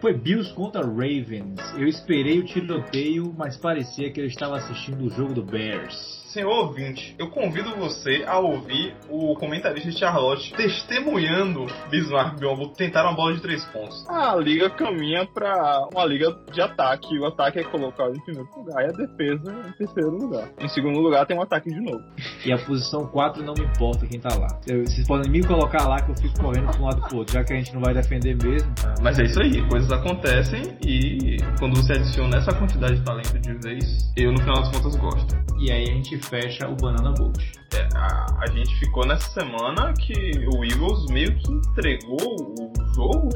Foi Bills contra Ravens. Eu esperei o tiroteio, mas parecia que eu estava assistindo o jogo do Bears. Senhor ouvinte, eu convido você a ouvir o comentarista Charlotte testemunhando Bismarck e Biombo tentar uma bola de três pontos. A liga caminha pra uma liga de ataque. O ataque é colocado em primeiro lugar e a defesa em terceiro lugar. Em segundo lugar tem um ataque de novo. E a posição 4 não me importa quem tá lá. Eu- vocês podem me colocar lá que eu fico correndo pra um lado pro outro, já que a gente não vai defender mesmo. Mas é isso aí, coisas acontecem e quando você adiciona essa quantidade de talento de vez, eu no final das contas gosto. E aí a gente fecha o Banana Boat. É, a, a gente ficou nessa semana que o Eagles meio que entregou o jogo.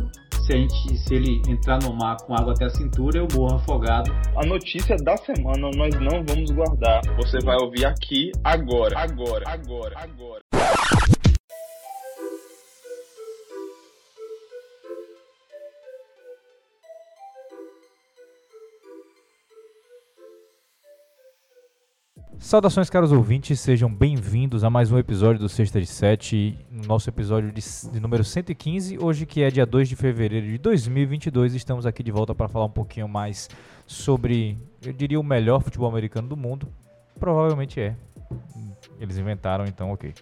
Se, a gente, se ele entrar no mar com água até a cintura, eu morro afogado. A notícia da semana nós não vamos guardar. Você vai ouvir aqui agora. Agora, agora, agora. Saudações, caros ouvintes, sejam bem-vindos a mais um episódio do Sexta de Sete, no nosso episódio de, de número 115. Hoje, que é dia 2 de fevereiro de 2022, estamos aqui de volta para falar um pouquinho mais sobre, eu diria, o melhor futebol americano do mundo. Provavelmente é. Eles inventaram, então, ok.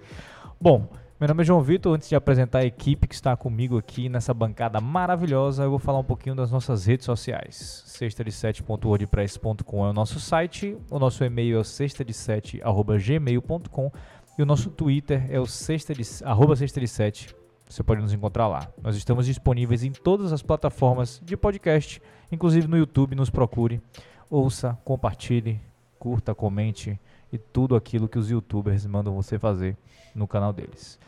Bom, meu nome é João Vitor. Antes de apresentar a equipe que está comigo aqui nessa bancada maravilhosa, eu vou falar um pouquinho das nossas redes sociais. sextade7.wordpress.com é o nosso site, o nosso e-mail é o sextade7.gmail.com e o nosso Twitter é o sextade, arroba sextade7. Você pode nos encontrar lá. Nós estamos disponíveis em todas as plataformas de podcast, inclusive no YouTube. Nos procure, ouça, compartilhe, curta, comente e tudo aquilo que os youtubers mandam você fazer no canal deles.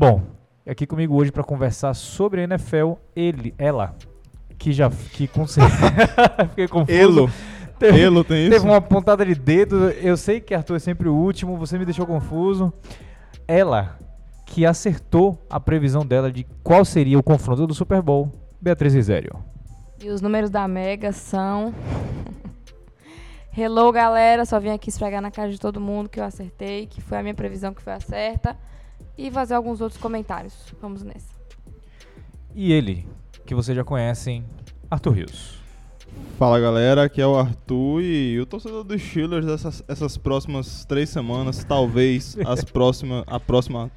Bom, aqui comigo hoje para conversar sobre a NFL, ele, ela, que já que com fiquei confuso. Elo. Teve, Elo tem isso? teve uma pontada de dedo. Eu sei que Arthur é sempre o último, você me deixou confuso. Ela que acertou a previsão dela de qual seria o confronto do Super Bowl, Beatriz Rizério. E os números da Mega são. Hello, galera. Só vim aqui esfregar na cara de todo mundo que eu acertei, que foi a minha previsão que foi a certa. E fazer alguns outros comentários. Vamos nessa. E ele, que vocês já conhecem, Arthur Rios. Fala galera, aqui é o Arthur e o torcedor dos Steelers essas, essas próximas três semanas, talvez as próxima, a próxima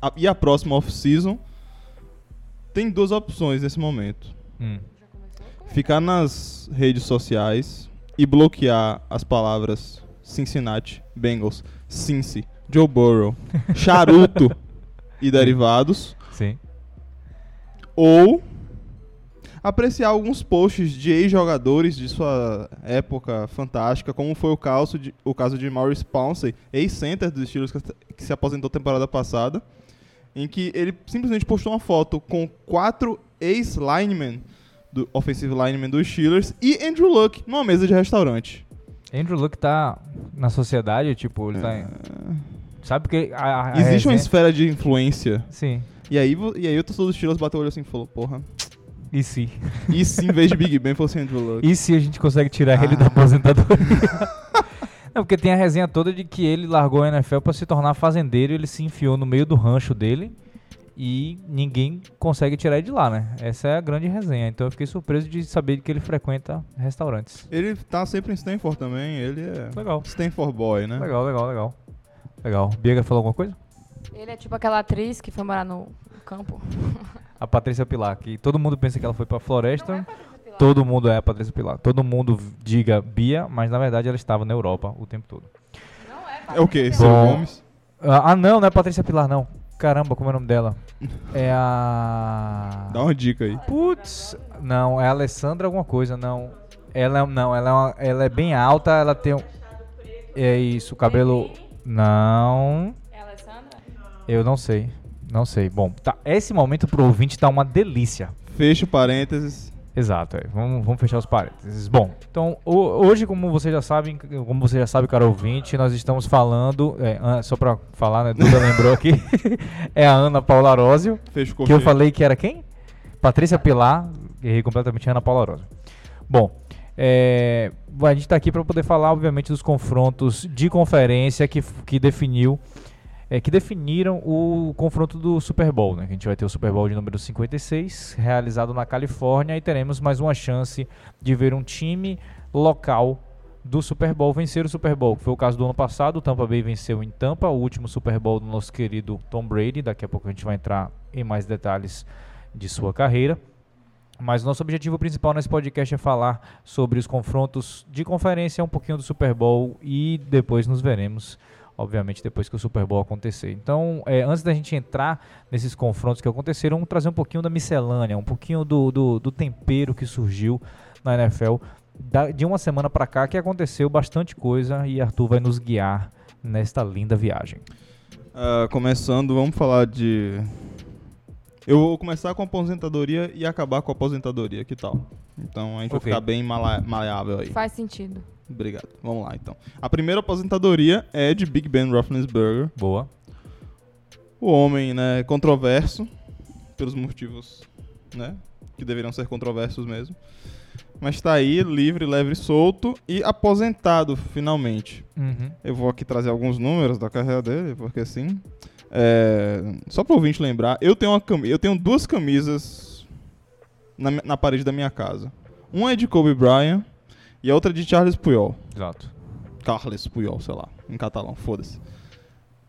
a- e a próxima off-season, tem duas opções nesse momento. Hum. Ficar nas redes sociais e bloquear as palavras Cincinnati, Bengals, Cincy, Joe Burrow, charuto e derivados. Sim. ou apreciar alguns posts de ex-jogadores de sua época fantástica, como foi o caso de, o caso de Maurice Pouncey, ex-center dos Steelers que, se aposentou temporada passada, em que ele simplesmente postou uma foto com quatro ex-linemen, do offensive linemen dos Steelers, e Andrew Luck numa mesa de restaurante. Andrew Luck tá na sociedade, tipo, ele tá. em- Sabe que a, a- Existe uma resenha- esfera de influência, Sim. e aí, e aí o torcedor dos Steelers bateu o olho assim e falou, porra, E se? e se em vez de Big Ben fosse Andrew Luck? E se a gente consegue tirar ele Ah. da aposentadoria? Não, porque tem a resenha toda de que ele largou a NFL pra se tornar fazendeiro, ele se enfiou no meio do rancho dele e ninguém consegue tirar ele de lá, né? Essa é a grande resenha. Então eu fiquei surpreso de saber que ele frequenta restaurantes. Ele tá sempre em Stanford também, ele é Legal. Stanford boy, né? Legal, legal, legal. Legal. Biega falou alguma coisa? Ele é tipo aquela atriz que foi morar no campo. A Patrícia Pilar, que todo mundo pensa que ela foi pra floresta. Todo mundo é a Patrícia Pilar. Todo mundo diga Bia, mas na verdade ela estava na Europa o tempo todo. É o quê? Ciro. Gomes? Ah, ah, não, não é Patrícia Pilar, não. Caramba, como é o nome dela? É a. Dá uma dica aí. Putz, não, é a Alessandra alguma coisa, não. Ela é- não, ela é, uma- ela é bem alta, ela tem um. É isso, o cabelo. Não, É a Alessandra? eu não sei. Não sei. Bom, tá, esse momento pro ouvinte tá uma delícia. Fecha o parênteses. Exato, é. vamos, vamos fechar os parênteses. Bom, então ho- hoje, como vocês já sabem, como você já sabe, cara ouvinte, nós estamos falando, é, só pra falar, né, Duda lembrou aqui, é a Ana Paula Arósio, que eu falei que era quem? Patrícia Pilar, errei completamente, Ana Paula Arósio. Bom, é, a gente está aqui para poder falar, obviamente, dos confrontos de conferência que, que definiu é, que definiram o confronto do Super Bowl. Né? A gente vai ter o Super Bowl de número 56, realizado na Califórnia, e teremos mais uma chance de ver um time local do Super Bowl vencer o Super Bowl, que foi o caso do ano passado, o Tampa Bay venceu em Tampa, o último Super Bowl do nosso querido Tom Brady, daqui a pouco a gente vai entrar em mais detalhes de sua carreira. Mas nosso objetivo principal nesse podcast é falar sobre os confrontos de conferência, um pouquinho do Super Bowl e depois nos veremos, obviamente, depois que o Super Bowl acontecer. Então, é, antes da gente entrar nesses confrontos que aconteceram, vamos trazer um pouquinho da miscelânea, um pouquinho do, do, do tempero que surgiu na NFL da, de uma semana para cá, que aconteceu bastante coisa e Arthur vai nos guiar nesta linda viagem. Ah, começando, vamos falar de. Eu vou começar com a aposentadoria e acabar com a aposentadoria, que tal? Então a gente vai Ok. ficar bem maleável aí. Faz sentido. Obrigado. Vamos lá então. A primeira aposentadoria é de Big Ben Roethlisberger, Boa. o homem, né, controverso pelos motivos, né, que deveriam ser controversos mesmo. Mas tá aí, livre, leve solto e aposentado finalmente. Uhum. Eu vou aqui trazer alguns números da carreira dele, porque assim. é, só para o ouvinte lembrar, eu tenho, uma cami- eu tenho duas camisas na, na parede da minha casa. Uma é de Kobe Bryant e a outra é de Charles Puyol. Exato. Carles Puyol, sei lá, em catalão, foda-se.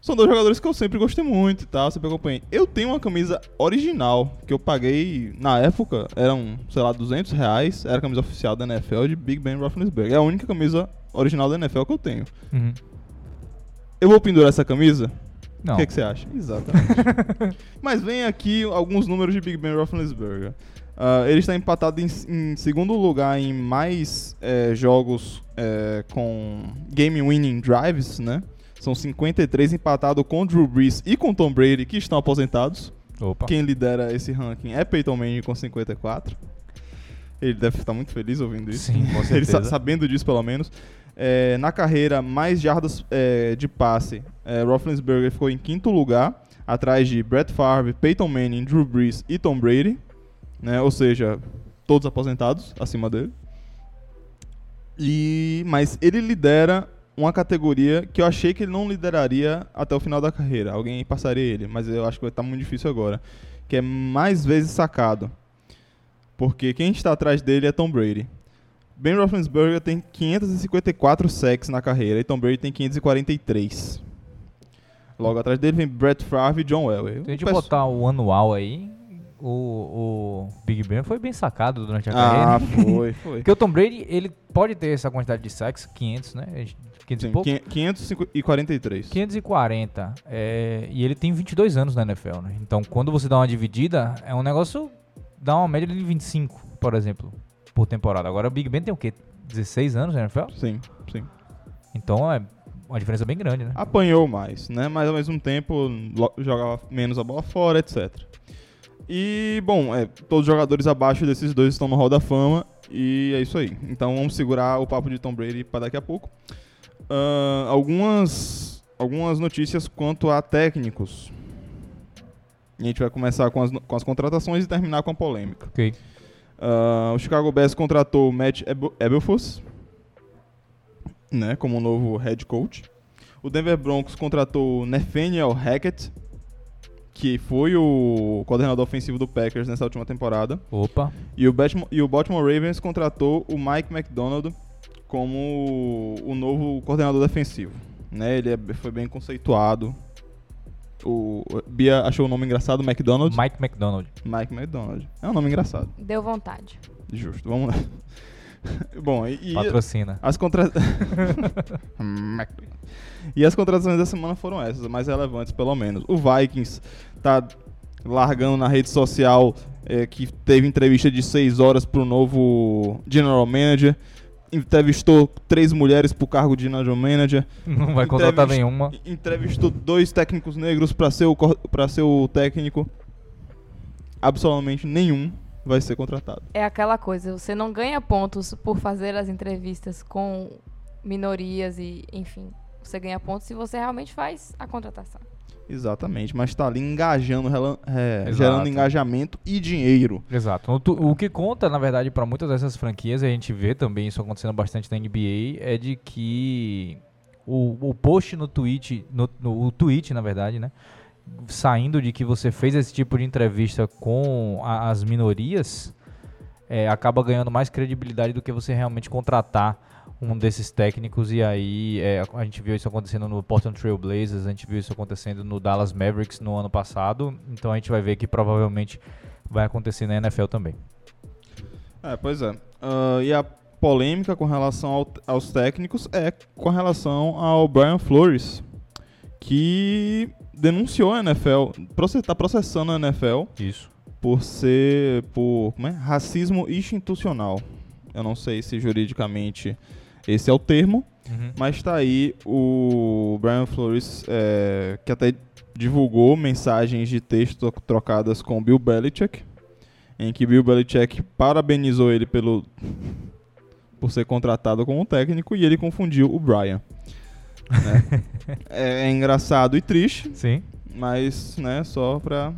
São dois jogadores que eu sempre gostei muito e tal, sempre acompanhei. Eu tenho uma camisa original, que eu paguei, na época, eram, sei lá, 200 reais, era a camisa oficial da NFL de Big Ben Roethlisberger. É a única camisa original da NFL que eu tenho. Uhum. Eu vou pendurar essa camisa? Não. O que, que você acha? Exatamente. Mas vem aqui alguns números de Big Ben Roethlisberger. Ah, ele está empatado em, em segundo lugar em mais eh, jogos eh, com game winning drives, né? São 53 empatado com Drew Brees e com Tom Brady, que estão aposentados. Opa. Quem lidera esse ranking é Peyton Manning com 54. Ele deve estar muito feliz ouvindo isso. Sim, com Ele sa- certeza. sabendo disso, pelo menos. É, na carreira, mais jardas é, de passe, é, Roethlisberger ficou em quinto lugar, atrás de Brett Favre, Peyton Manning, Drew Brees e Tom Brady. Né? Ou seja, todos aposentados acima dele. E, mas ele lidera uma categoria que eu achei que ele não lideraria até o final da carreira. Alguém passaria ele, mas eu acho que vai estar muito difícil agora. Que é mais vezes sacado. Porque quem está atrás dele é Tom Brady. Ben Roethlisberger tem 554 sacks na carreira e Tom Brady tem 543. Logo atrás dele vem Brett Favre e John Elway. A gente Eu peço- botar o anual aí, o, o Big Ben foi bem sacado durante a Ah, carreira. foi, foi. Porque o Tom Brady, ele pode ter essa quantidade de sacks, 500, né? 500 e Sim, pouco? 543. 540. É, e ele tem 22 anos na NFL, né? Então, quando você dá uma dividida, é um negócio... Dá uma média de 25, por exemplo, por temporada. Agora, o Big Ben tem o quê? 16 anos na NFL? Sim, sim. Então, é uma diferença bem grande, né? Apanhou mais, né? Mas ao mesmo tempo jogava menos a bola fora, etc. E, bom, é, todos os jogadores abaixo desses dois estão no Hall da Fama e é isso aí. Então vamos segurar o papo de Tom Brady para daqui a pouco. Ahn, algumas, algumas notícias quanto a técnicos. E a gente vai começar com as, com as contratações e terminar com a polêmica. Ok. Ah, o Chicago Bears contratou Matt Eb- Eberflus, né, como novo head coach. O Denver Broncos contratou Nathaniel Hackett, que foi o coordenador ofensivo do Packers nessa última temporada. Opa. E o, Baltimore, e o Baltimore Ravens contratou o Mike McDonald como o novo coordenador defensivo. Né, ele é- foi bem conceituado. O o Bia achou o nome engraçado, McDonald. Mike McDonald. Mike McDonald. É um nome engraçado. Deu vontade. Justo, vamos lá. Bom, e, Patrocina. as contra... e as contratações da semana foram essas, as mais relevantes pelo menos. O Vikings tá largando na rede social é, que teve entrevista de 6 horas pro novo General Manager. Entrevistou três mulheres pro cargo de General Manager. Não vai contratar Entrevist- nenhuma. Entrevistou dois técnicos negros para ser, o ser o técnico. Absolutamente nenhum vai ser contratado. É aquela coisa, você não ganha pontos por fazer as entrevistas com minorias e, enfim, você ganha pontos se você realmente faz a contratação. Exatamente, mas tá ali engajando, rela- é, gerando engajamento e dinheiro. Exato. O, tu- o que conta, na verdade, para muitas dessas franquias, e a gente vê também isso acontecendo bastante na NBA, é de que o, o post no tweet, no, no o tweet, na verdade, né? Saindo de que você fez esse tipo de entrevista com a- as minorias, é, acaba ganhando mais credibilidade do que você realmente contratar um desses técnicos e aí é, a gente viu isso acontecendo no Portland Trail Blazers, a gente viu isso acontecendo no Dallas Mavericks no ano passado, então a gente vai ver que provavelmente vai acontecer na NFL também. É, pois é. Ah, e a polêmica com relação ao- aos técnicos é com relação ao Brian Flores, que denunciou a NFL, está processando a NFL Isso. por ser por como é? racismo institucional. Eu não sei se juridicamente esse é o termo, mas está aí o Brian Flores, é, que até divulgou mensagens de texto trocadas com Bill Belichick, em que Bill Belichick parabenizou ele pelo por ser contratado como técnico e ele confundiu o Brian. Né? é, é engraçado e triste, Sim. mas né, só pra.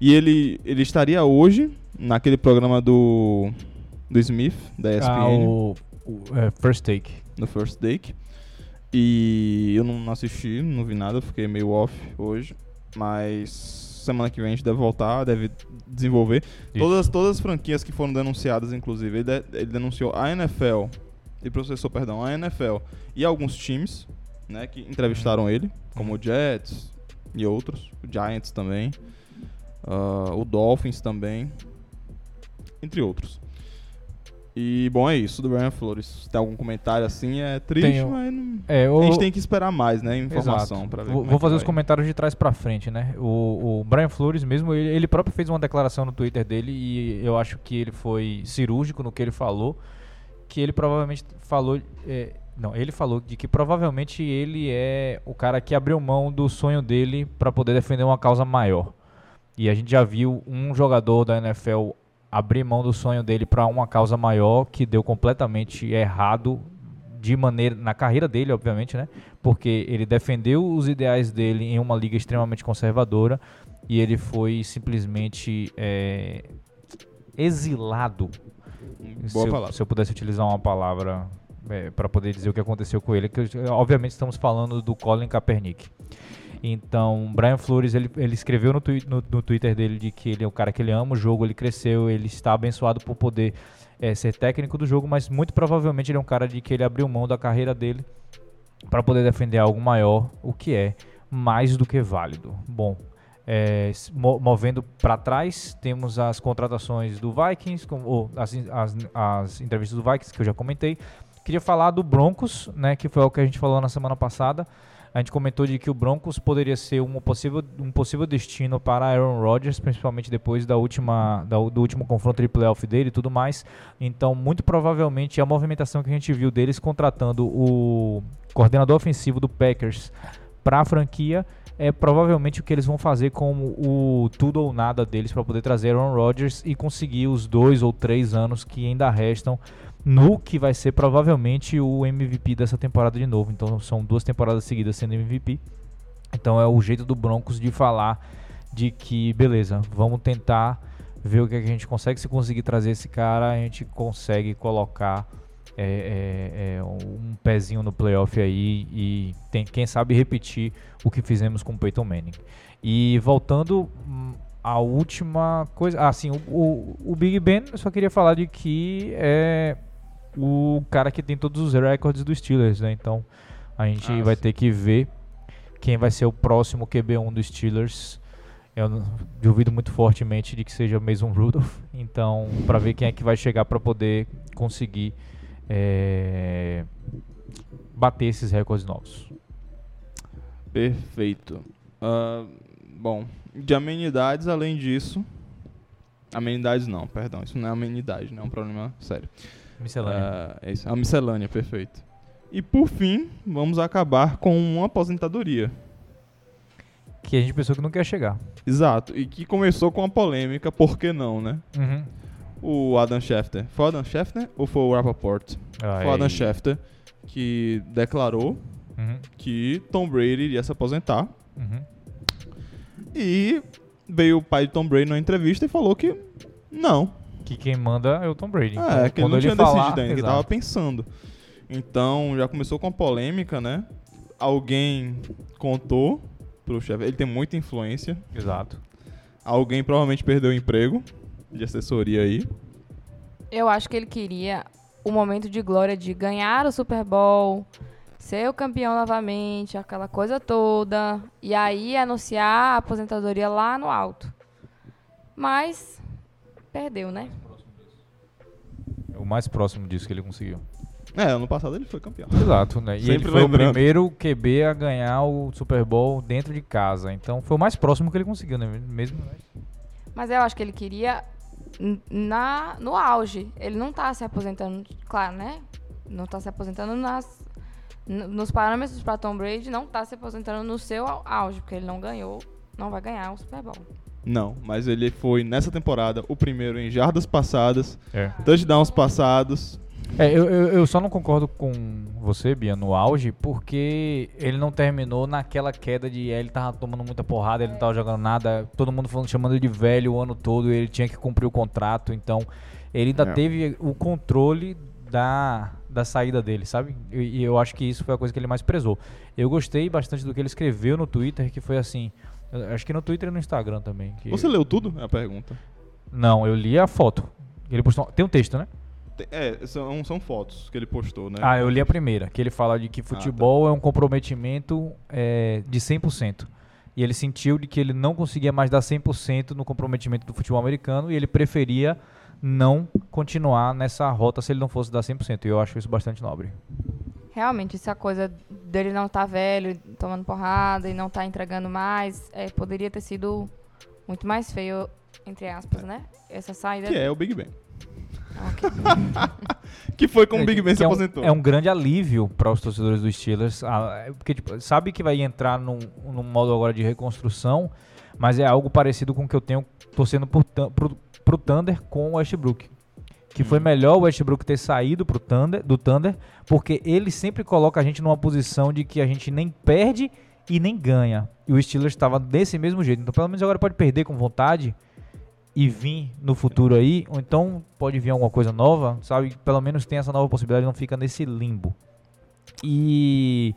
E ele, ele estaria hoje naquele programa do do Smith da ESPN, Ah, o, o, é, First Take. no First Take. E eu não assisti, não vi nada, fiquei meio off hoje, mas semana que vem a gente deve voltar, deve desenvolver todas todas as franquias que foram denunciadas, inclusive, ele, de- ele denunciou a NFL, ele processou, perdão, a NFL e alguns times, né, que entrevistaram ele, como o Jets e outros, o Giants também, ah, o Dolphins também, entre outros. E bom, é isso do Brian Flores. Se tem algum comentário assim, é triste, Tenho. mas não- É, o, a gente tem que esperar mais, né, informação para ver. Vou, é vou que fazer os comentários de trás pra frente, né? O, o Brian Flores mesmo, ele, ele próprio fez uma declaração no Twitter dele e eu acho que ele foi cirúrgico no que ele falou, que ele provavelmente falou, é, não, ele falou de que provavelmente ele é o cara que abriu mão do sonho dele pra poder defender uma causa maior. E a gente já viu um jogador da NFL abrir mão do sonho dele pra uma causa maior que deu completamente errado de maneira na carreira dele, obviamente, né? Porque ele defendeu os ideais dele em uma liga extremamente conservadora e ele foi simplesmente é, exilado. se, Boa eu, palavra. se eu pudesse utilizar uma palavra para poder dizer o que aconteceu com ele, que obviamente estamos falando do Colin Kaepernick. Então, Brian Flores, ele, ele escreveu no, twi- no- no Twitter dele de que ele é um cara que ele ama o jogo, ele cresceu, ele está abençoado por poder eh, ser técnico do jogo, mas muito provavelmente ele é um cara de que ele abriu mão da carreira dele para poder defender algo maior, o que é mais do que válido. Bom, mo- movendo para trás, temos as contratações do Vikings, com, ou as, as, as entrevistas do Vikings que eu já comentei. Queria falar do Broncos, né, que foi o que a gente falou na semana passada. A gente comentou de que o Broncos poderia ser um possível, um possível destino para Aaron Rodgers, principalmente depois da última, da- do último confronto de playoff dele e tudo mais. Então, muito provavelmente, a movimentação que a gente viu deles contratando o coordenador ofensivo do Packers para a franquia é provavelmente o que eles vão fazer com o tudo ou nada deles para poder trazer Aaron Rodgers e conseguir os dois ou três anos que ainda restam no que vai ser provavelmente o MVP dessa temporada de novo. Então são duas temporadas seguidas sendo MVP. Então é o jeito do Broncos de falar de que beleza, vamos tentar ver o que, é que a gente consegue. Se conseguir trazer esse cara, a gente consegue colocar é, é, é, um pezinho no playoff aí e tem, quem sabe repetir o que fizemos com o Peyton Manning. E voltando hum, à última coisa, ah, sim, o, o, o Big Ben, eu só queria falar de que é o cara que tem todos os recordes dos Steelers, né? Então a gente Ah, vai sim. ter que ver quem vai ser o próximo QB1 dos Steelers. Eu duvido muito fortemente de que seja o Mason Rudolph. Então, para ver quem é que vai chegar para poder conseguir é, bater esses recordes novos. Perfeito. Ah, bom, de amenidades, além disso. Amenidades não, perdão, isso não é amenidade, não é um problema sério. Miscelânea. Ah, é isso, uma miscelânea, perfeito. E por fim, vamos acabar com uma aposentadoria. que a gente pensou que não quer chegar. Exato, e que começou com uma polêmica, por que não, né? Uhum. O Adam Schefter. Foi o Adam Schefter ou foi o Rappaport? Foi o Adam Schefter que declarou Uhum. que Tom Brady iria se aposentar. Uhum. E veio o pai de Tom Brady numa entrevista e falou que não. Que quem manda é o Tom Brady. É, Então, que ele não tinha falar- decidido ainda, que ele tava pensando. Então já começou com a polêmica, né? Alguém contou pro chefe, ele tem muita influência. Exato. Alguém provavelmente perdeu o emprego de assessoria aí. Eu acho que ele queria o momento de glória de ganhar o Super Bowl, ser o campeão novamente, aquela coisa toda, e aí anunciar a aposentadoria lá no alto. Mas perdeu, né? É o mais próximo disso que ele conseguiu. É, ano passado ele foi campeão. Exato, né? E ele Sempre foi lembrando. o primeiro QB a ganhar o Super Bowl dentro de casa. Então foi o mais próximo que ele conseguiu, né? Mesmo. Mas eu acho que ele queria na, no auge. Ele não tá se aposentando, claro, né? Não tá se aposentando nas, nos parâmetros para Tom Brady, não tá se aposentando no seu au- auge, porque ele não ganhou, não vai ganhar o Super Bowl. Não, mas ele foi nessa temporada o primeiro em jardas passadas, É. touchdowns passados. É, eu, eu, eu só não concordo com você, Bia, no auge, porque ele não terminou naquela queda de ele tava tomando muita porrada, ele não tava jogando nada, todo mundo falando, chamando ele de velho o ano todo, ele tinha que cumprir o contrato, então ele ainda É. teve o controle da, da saída dele, sabe? E, e eu acho que isso foi a coisa que ele mais prezou. Eu gostei bastante do que ele escreveu no Twitter, que foi assim, eu acho que no Twitter e no Instagram também. que- Você leu tudo? É a pergunta. Não, eu li a foto. Ele postou, tem um texto, né? É, são, são fotos que ele postou, né? Ah, eu li a primeira, que ele fala de que futebol é um comprometimento é, de 100%. E ele sentiu de que ele não conseguia mais dar 100% no comprometimento do futebol americano e ele preferia não continuar nessa rota se ele não fosse dar 100%. E eu acho isso bastante nobre. Realmente, essa coisa dele não tá velho, tomando porrada e não tá entregando mais, é, poderia ter sido muito mais feio, entre aspas, né? Essa saída. Que é o Big Ben. Que foi como o Big Ben Que se é um, aposentou. é um grande alívio para os torcedores dos Steelers, ah, é porque tipo, sabe que vai entrar num, num modo agora de reconstrução, mas é algo parecido com o que eu tenho torcendo por, pro, pro Thunder com o Westbrook. Que foi melhor o Westbrook ter saído pro Thunder, do Thunder, porque ele sempre coloca a gente numa posição de que a gente nem perde e nem ganha. E o Steelers estava desse mesmo jeito. Então, pelo menos agora pode perder com vontade e vir no futuro aí, ou então pode vir alguma coisa nova, sabe? Pelo menos tem essa nova possibilidade, não fica nesse limbo. E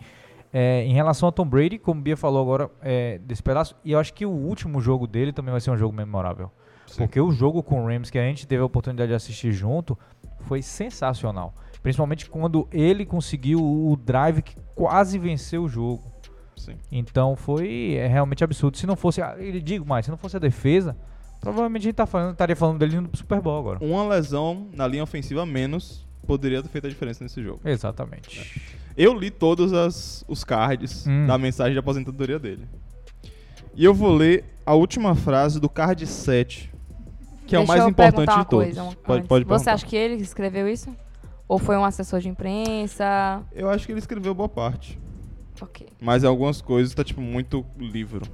é, em relação a Tom Brady, como o Bia falou agora é, desse pedaço, e eu acho que o último jogo dele também vai ser um jogo memorável. Porque o jogo com o Rams que a gente teve a oportunidade de assistir junto foi sensacional. Principalmente quando ele conseguiu o drive que quase venceu o jogo. Sim. Então foi é, realmente absurdo. Se não fosse, ele digo mais, se não fosse a defesa, provavelmente a gente tá falando, estaria falando dele pro Super Bowl agora. Uma lesão na linha ofensiva menos poderia ter feito a diferença nesse jogo. Exatamente. Eu li todos as, os cards Hum. da mensagem de aposentadoria dele. E eu vou ler a última frase do card 7, que é o mais importante de todos. coisa, pode, pode Você acha que ele escreveu isso? Ou foi um assessor de imprensa? Eu acho que ele escreveu boa parte. Ok. Mas algumas coisas tá, tipo, muito livro.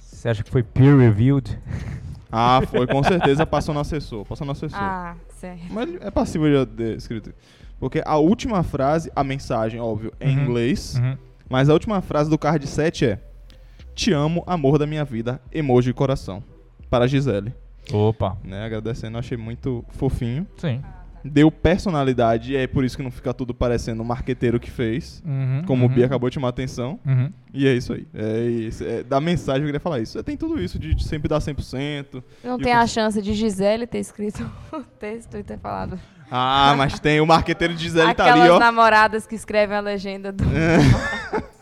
Você acha que foi peer reviewed? Ah, foi, com certeza passou no assessor. Passou no assessor. Ah, certo. Mas é passível de, de escrito. Porque a última frase, a mensagem, óbvio, é em Uhum. inglês. Uhum. Mas a última frase do card 7 é: Te amo, amor da minha vida, emoji de coração. Para a Gisele. Opa. Né, agradecendo, achei muito fofinho. Sim. Deu personalidade, e é por isso que não fica tudo parecendo o marqueteiro que fez. Uhum, Como uhum, o Bia acabou de chamar a atenção. Uhum. E é isso aí. É isso. É, da mensagem eu queria falar isso. É, tem tudo isso de, de sempre dar 100%. Não tem a cons- chance de Gisele ter escrito o texto e ter falado. Ah, mas tem o marqueteiro de Gisele tá Aquelas ali, ó. namoradas que escrevem a legenda do.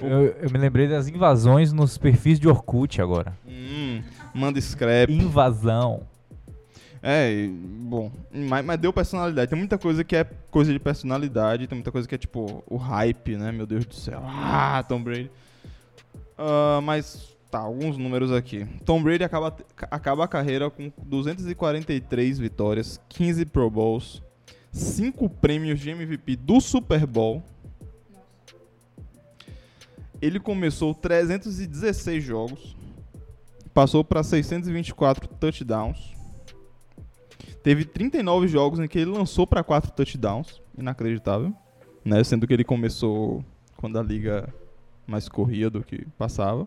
Eu, eu me lembrei das invasões nos perfis de Orkut agora. Hum, manda scrap. Invasão. É, bom, mas, mas deu personalidade. Tem muita coisa que é coisa de personalidade, tem muita coisa que é tipo o hype, né? Meu Deus do céu. Ah, Tom Brady. Ah, mas tá, alguns números aqui. Tom Brady acaba, acaba a carreira com 243 vitórias, 15 Pro Bowls, 5 prêmios de MVP do Super Bowl. Ele começou 316 jogos, passou para 624 touchdowns. Teve 39 jogos em que ele lançou para 4 touchdowns, inacreditável, né? Sendo que ele começou quando a liga mais corria do que passava.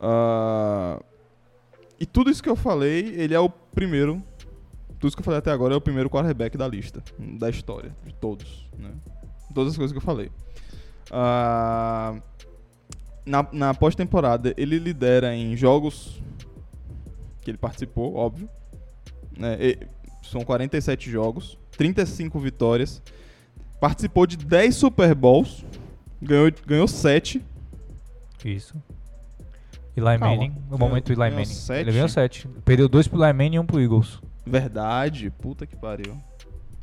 Ah, e tudo isso que eu falei, ele é o primeiro tudo isso que eu falei até agora é o primeiro quarterback da lista, da história, de todos, né? Todas as coisas que eu falei. Ah, na na pós-temporada, ele lidera em jogos que ele participou, óbvio. E- são 47 jogos, 35 vitórias. Participou de 10 Super Bowls, ganhou, ganhou 7. Isso. Eli Calma. Manning, no momento Eli Manning. sete? Ele ganhou 7. Perdeu dois pro Eli Manning e um pro Eagles. Verdade, puta que pariu.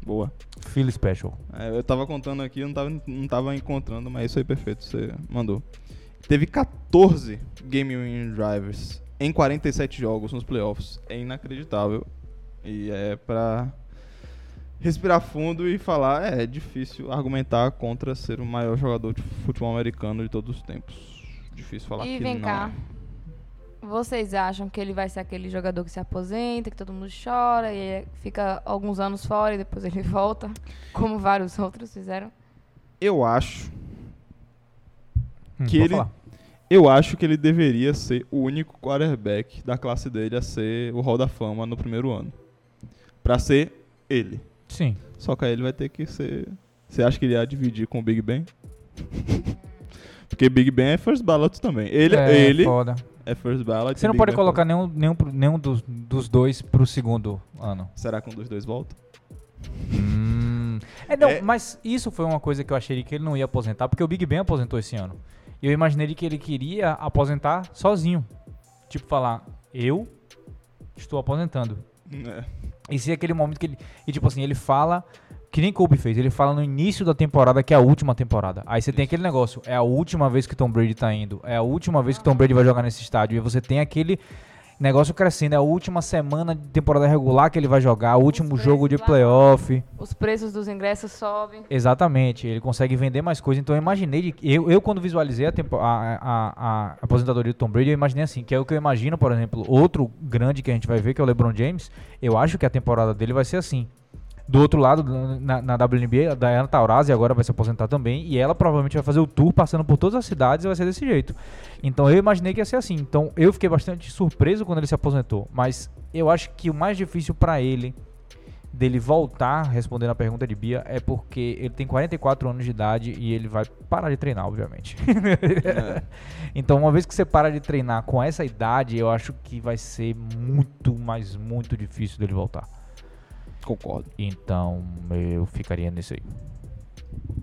Boa. Philly Special. É, eu tava contando aqui, eu não tava, não tava encontrando, mas isso aí perfeito, você mandou. Teve 14 game winning drivers em 47 jogos nos playoffs. É inacreditável. E é pra respirar fundo e falar, é, é difícil argumentar contra ser o maior jogador de futebol americano de todos os tempos. Difícil falar E que vem não. cá. Vocês acham que ele vai ser aquele jogador que se aposenta, que todo mundo chora e fica alguns anos fora e depois ele volta, como vários outros fizeram? Eu acho, Hum, Que ele- falar. eu acho que ele deveria ser o único quarterback da classe dele a ser o Hall da Fama no primeiro ano. Pra ser ele. Sim. Só que aí ele vai ter que ser. Você acha que ele ia dividir com o Big Ben? Porque Big Ben é first ballot também. Ele é, ele foda. é first ballot. Você não Big pode Ben colocar nenhum, nenhum, nenhum dos, dos dois pro segundo ano. Será que um dos dois volta? Hum. É, não, É. mas isso foi uma coisa que eu achei que ele não ia aposentar, porque o Big Ben aposentou esse ano. E eu imaginei que ele queria aposentar sozinho. Tipo, falar, eu estou aposentando. É. E se é aquele momento que ele. E tipo assim, ele fala. Que nem Kobe fez, ele fala no início da temporada que é a última temporada. Aí você tem aquele negócio, é a última vez que Tom Brady tá indo, é a última vez que Tom Brady vai jogar nesse estádio. E você tem aquele negócio crescendo, é a última semana de temporada regular que ele vai jogar, o último jogo de playoff. Os preços dos ingressos sobem. Exatamente, ele consegue vender mais coisa. Então eu imaginei, eu, eu quando visualizei a, tempo- a, a- a aposentadoria do Tom Brady, eu imaginei assim, que é o que eu imagino, por exemplo, outro grande que a gente vai ver, que é o LeBron James, eu acho que a temporada dele vai ser assim. Do outro lado, na, na WNBA, a Diana Taurasi agora vai se aposentar também, e ela provavelmente vai fazer o tour passando por todas as cidades e vai ser desse jeito. Então eu imaginei que ia ser assim. Então eu fiquei bastante surpreso quando ele se aposentou, mas eu acho que o mais difícil pra ele dele voltar respondendo a pergunta de Bia é porque ele tem 44 anos de idade e ele vai parar de treinar, obviamente. então, uma vez que você para de treinar com essa idade, eu acho que vai ser muito, mas muito difícil dele voltar. Concordo. Então, eu ficaria nisso aí.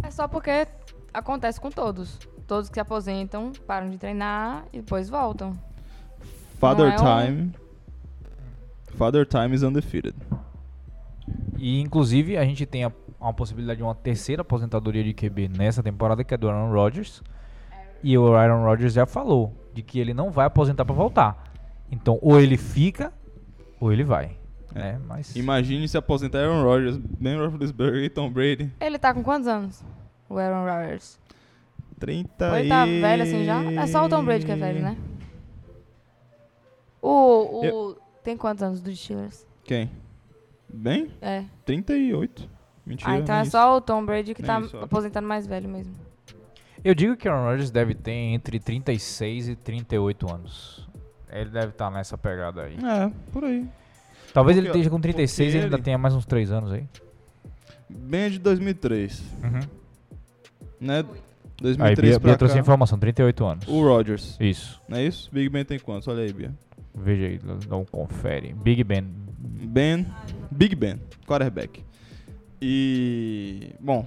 É só porque acontece com todos. Todos que se aposentam, param de treinar e depois voltam. Father é um- Time. Father Time is undefeated. E inclusive a gente tem a, uma possibilidade de uma terceira aposentadoria de QB nessa temporada, que é do Aaron Rodgers. E o Aaron Rodgers já falou de que ele não vai aposentar pra voltar. Então, ou ele fica, ou ele vai. Né? Mas Imagine se aposentar Aaron Rodgers, Ben Roethlisberger e Tom Brady. Ele tá com quantos anos? O Aaron Rodgers. 30 Ou ele e... tá velho assim já? É só o Tom Brady que é velho, né? O. o Tem quantos anos do Steelers? Quem? Ben? É. 38. Mentira. ah, então é isso. só o Tom Brady que Nem tá isso, aposentando mais velho mesmo. eu digo que o Aaron Rodgers deve ter entre 36 e 38 anos. Ele deve estar nessa pegada aí. É, por aí. Talvez Porque- ele esteja com 36 e porque ainda ele- tenha mais uns 3 anos aí. Ben é de 2003, Uhum. né? Aí 2003 Bia, pra Bia trouxe a informação, 38 anos. O Rodgers, Isso. não é isso? Big Ben tem quantos? Olha aí, Bia. Veja aí, um confere. Big Ben. Ben, Big Ben, quarterback. E, bom,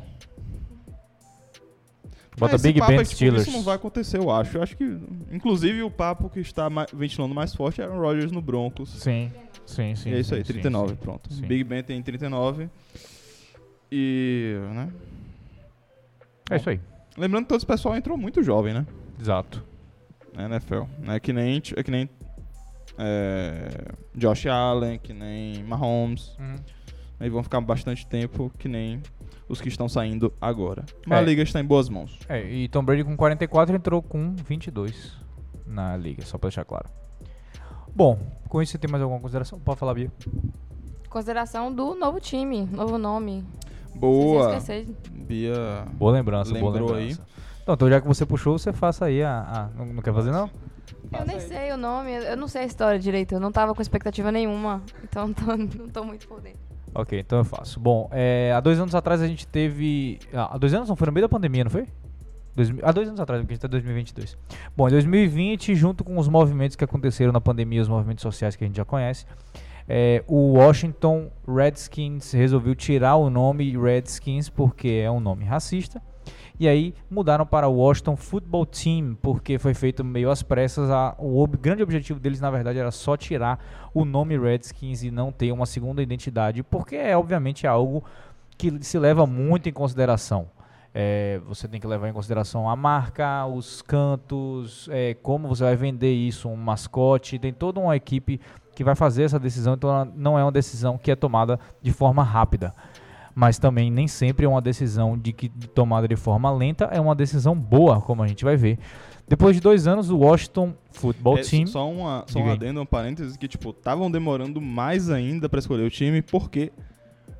Bota esse Big Ben é tipo, Steelers. Isso não vai acontecer, eu acho. Eu acho que, inclusive, o papo que está ma- ventilando mais forte é Aaron Rodgers no Broncos. Sim, sim, sim. E é isso aí, sim, 39, sim, pronto. sim. Big Ben tem 39. E, né? É isso aí. Lembrando que todo esse pessoal entrou muito jovem, né? Exato. Na NFL. É que nem, é que nem é, Josh Allen, que nem Mahomes. Aí vão ficar bastante tempo que nem os que estão saindo agora. Mas É. a liga está em boas mãos. É, e Tom Brady com 44 entrou com 22 na liga, só pra deixar claro. Bom, com isso você tem mais alguma consideração? Pode falar, Bia. Consideração do novo time, novo nome. Boa. Esquecer. Bia. Boa lembrança, boa lembrança. Então, então, já que você puxou, você faça aí a... a- não, não quer fazer, não? Eu nem sei o nome, eu não sei a história direito, eu não tava com expectativa nenhuma, então não tô, não tô muito por dentro. Ok, então eu faço. Bom, é, há dois anos atrás a gente teve. ah, Há dois anos não, foi no meio da pandemia, não foi? Dois há dois anos atrás, porque a gente tá em 2022. Bom, em 2020, junto com os movimentos que aconteceram na pandemia, os movimentos sociais que a gente já conhece, é, o Washington Redskins resolveu tirar o nome Redskins porque é um nome racista. E aí mudaram para o Washington Football Team, porque foi feito meio às pressas. A- o ob- grande objetivo deles, na verdade, era só tirar o nome Redskins e não ter uma segunda identidade, porque é obviamente algo que se leva muito em consideração. É, você tem que levar em consideração a marca, os cantos, é, como você vai vender isso, um mascote. Tem toda uma equipe que vai fazer essa decisão, então não é uma decisão que é tomada de forma rápida. Mas também nem sempre é uma decisão de que de tomada de forma lenta, é uma decisão boa, como a gente vai ver. Depois de dois anos, o Washington Football É, Team. Só, uma, só um adendo, um parênteses, que, tipo, estavam demorando mais ainda pra escolher o time, porque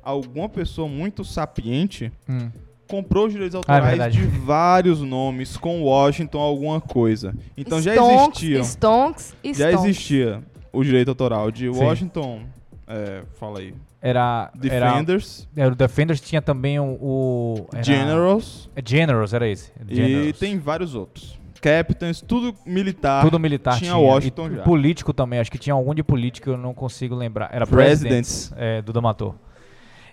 alguma pessoa muito sapiente Hum. comprou os direitos Ah, é autorais de vários nomes com Washington alguma coisa. Então já Stonks, existiam. Stonks e Já Stonks. existia o direito autoral de. Washington. é, fala aí. Era, era, Defenders, era o Defenders tinha também o, o era- Generals É Generals, era esse. e Generals. tem vários outros. Captains, tudo militar. tudo militar tinha tinha. Washington e já. político também, acho que tinha algum de político, eu não consigo lembrar. Era Presidents. Presidents, é, do Damator.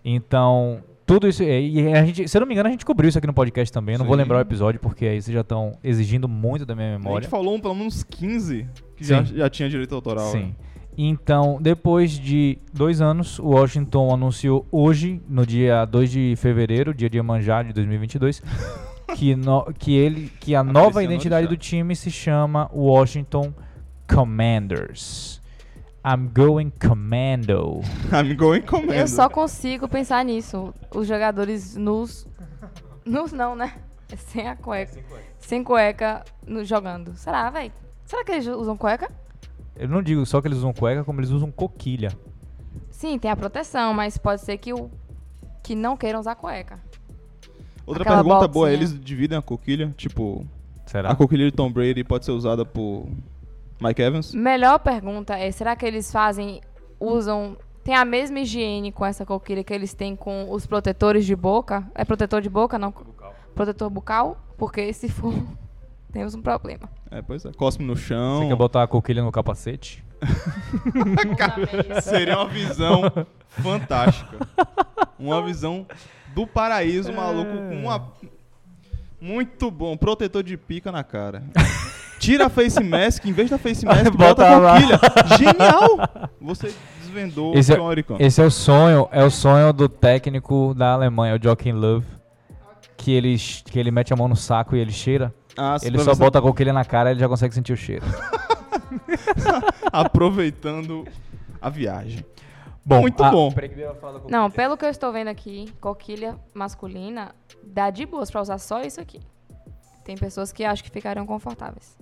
Então, tudo isso. é, E a gente, se eu não me engano, a gente cobriu isso aqui no podcast também. Eu não vou lembrar o episódio, porque aí vocês já estão exigindo muito da minha A memória. gente falou um, pelo menos 15 que já, já tinha direito autoral. Sim. né? Então, depois de dois anos, o Washington anunciou hoje, no dia 2 de fevereiro, dia de Iemanjá de 2022, que, no- que, ele, que a nova identidade do time se chama Washington Commanders. I'm going commando. I'm going commando. Eu só consigo pensar nisso. Os jogadores nus. Nus não, né? É Sem a cueca. Sem cueca no, jogando. Será, véi? Será que eles usam cueca? Eu não digo só que eles usam cueca, como eles usam coquilha. Sim, tem a proteção, mas pode ser que o. Que não queiram usar cueca. Outra aquela pergunta boa, eles dividem a coquilha? Tipo, Será? a coquilha de Tom Brady pode ser usada por Mike Evans? Melhor pergunta é: será que eles fazem. Usam. Tem a mesma higiene com essa coquilha que eles têm com os protetores de boca? É protetor de boca, não? Protetor bucal? Porque se for, temos um problema. É, pois é. Cosme no chão. Você quer botar a coquilha no capacete? Seria uma visão fantástica. Uma visão do paraíso maluco com uma. Muito bom. Protetor de pica na cara. Tira a face mask, em vez da face mask, bota, Bota a lá. coquilha. Genial! Você desvendou Esse o é- teórico. Esse é o sonho, é o sonho do técnico da Alemanha, o Joachim Love, que ele, que ele mete a mão no saco e ele cheira. Ah, Ele só você- bota a coquilha na cara e ele já consegue sentir o cheiro. Aproveitando a viagem. Bom, Muito a- bom. Não, pelo que eu estou vendo aqui, coquilha masculina dá de boas pra usar só isso aqui. Tem pessoas que acham que ficariam confortáveis.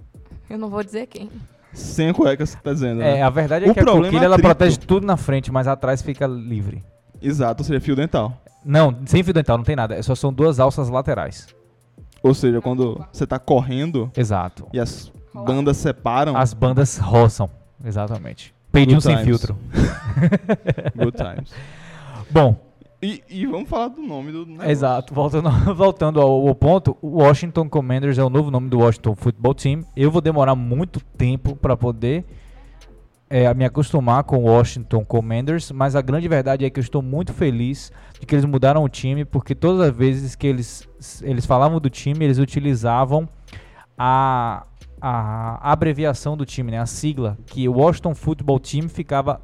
Eu não vou dizer quem. Sem a cueca, você tá dizendo, né? É, a verdade é O que a problema coquilha é ela protege tudo na frente, mas atrás fica livre. Exato, ou seja, fio dental. Não, sem fio dental, não tem nada. É Só são duas alças laterais. Ou seja, quando você tá correndo Exato. e as bandas separam, As bandas roçam. Exatamente. Peidinho sem times. filtro. good times. Bom, E, e vamos falar do nome do negócio. Exato. Voltando, voltando ao, ao ponto, o Washington Commanders é o novo nome do Washington Football Team. Eu vou demorar muito tempo para poder é, me acostumar com o Washington Commanders, mas a grande verdade é que eu estou muito feliz de que eles mudaram o time, porque todas as vezes que eles, eles falavam do time, eles utilizavam a, a abreviação do time, né, a sigla, que o Washington Football Team ficava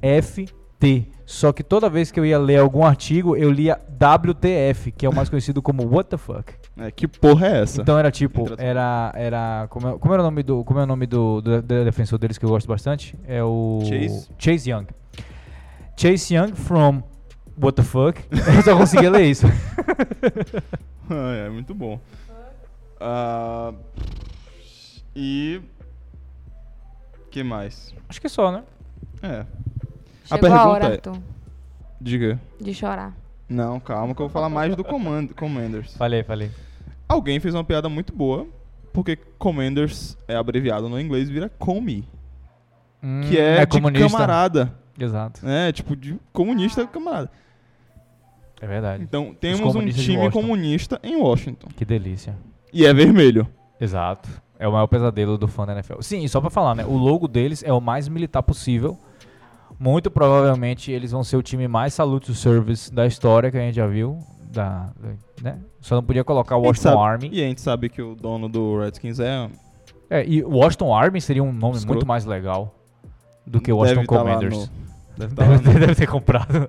WFT. Só que toda vez que eu ia ler algum artigo, eu lia WTF, que é o mais conhecido como What the fuck. É, que porra é essa? Então era tipo, era era como, é- como era o nome do como é o nome do, do, do defensor deles que eu gosto bastante? É o Chase? Chase Young. Chase Young from What the fuck? eu só conseguia ler isso. Ah, é muito bom. Ah, e. que mais? Acho que só, né? É. Chegou a, pergunta hora, é- Arthur, Diga. de chorar. Não, calma que eu vou falar mais do Command Commanders. Falei, falei. Alguém fez uma piada muito boa porque Commanders é abreviado no inglês vira Come, Hum, que é, de comunista. camarada. Exato. É, tipo, de comunista camarada. É verdade. Então, temos um time comunista em Washington. Que delícia. E é vermelho. Exato. É o maior pesadelo do fã da NFL. Sim, e só pra falar, né? O logo deles é o mais militar possível. Muito provavelmente eles vão ser o time mais salute to service da história que a gente já viu. Da, né? Só não podia colocar o Washington sabe- Army. E a gente sabe que o dono do Redskins é. É, e o Washington Army seria um nome Escroto. muito mais legal do que o Washington deve tá Commanders. no- deve tá Deve, no- deve ter comprado.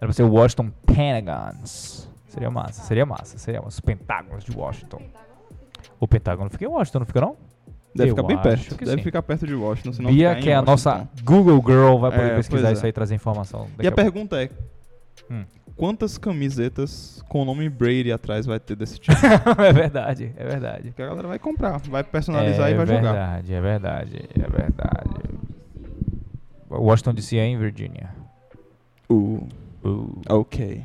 Era pra ser o Washington Pentagons. Seria massa, seria massa, seria massa. Os Pentágonos de Washington. O Pentágono fica em Washington, não fica não? Deve Eu ficar bem perto. Deve sim. ficar perto de Washington. Senão Bia, que é a nossa Google Girl, vai poder É, pesquisar pois isso é. aí e trazer informação. E a pouco. pergunta é: Hum. quantas camisetas com o nome Brady atrás vai ter desse time? é verdade, é verdade. Porque a galera vai comprar, vai personalizar é e vai jogar. verdade, é verdade, é verdade. Washington DC é em Virgínia. Uh, Uh. ok.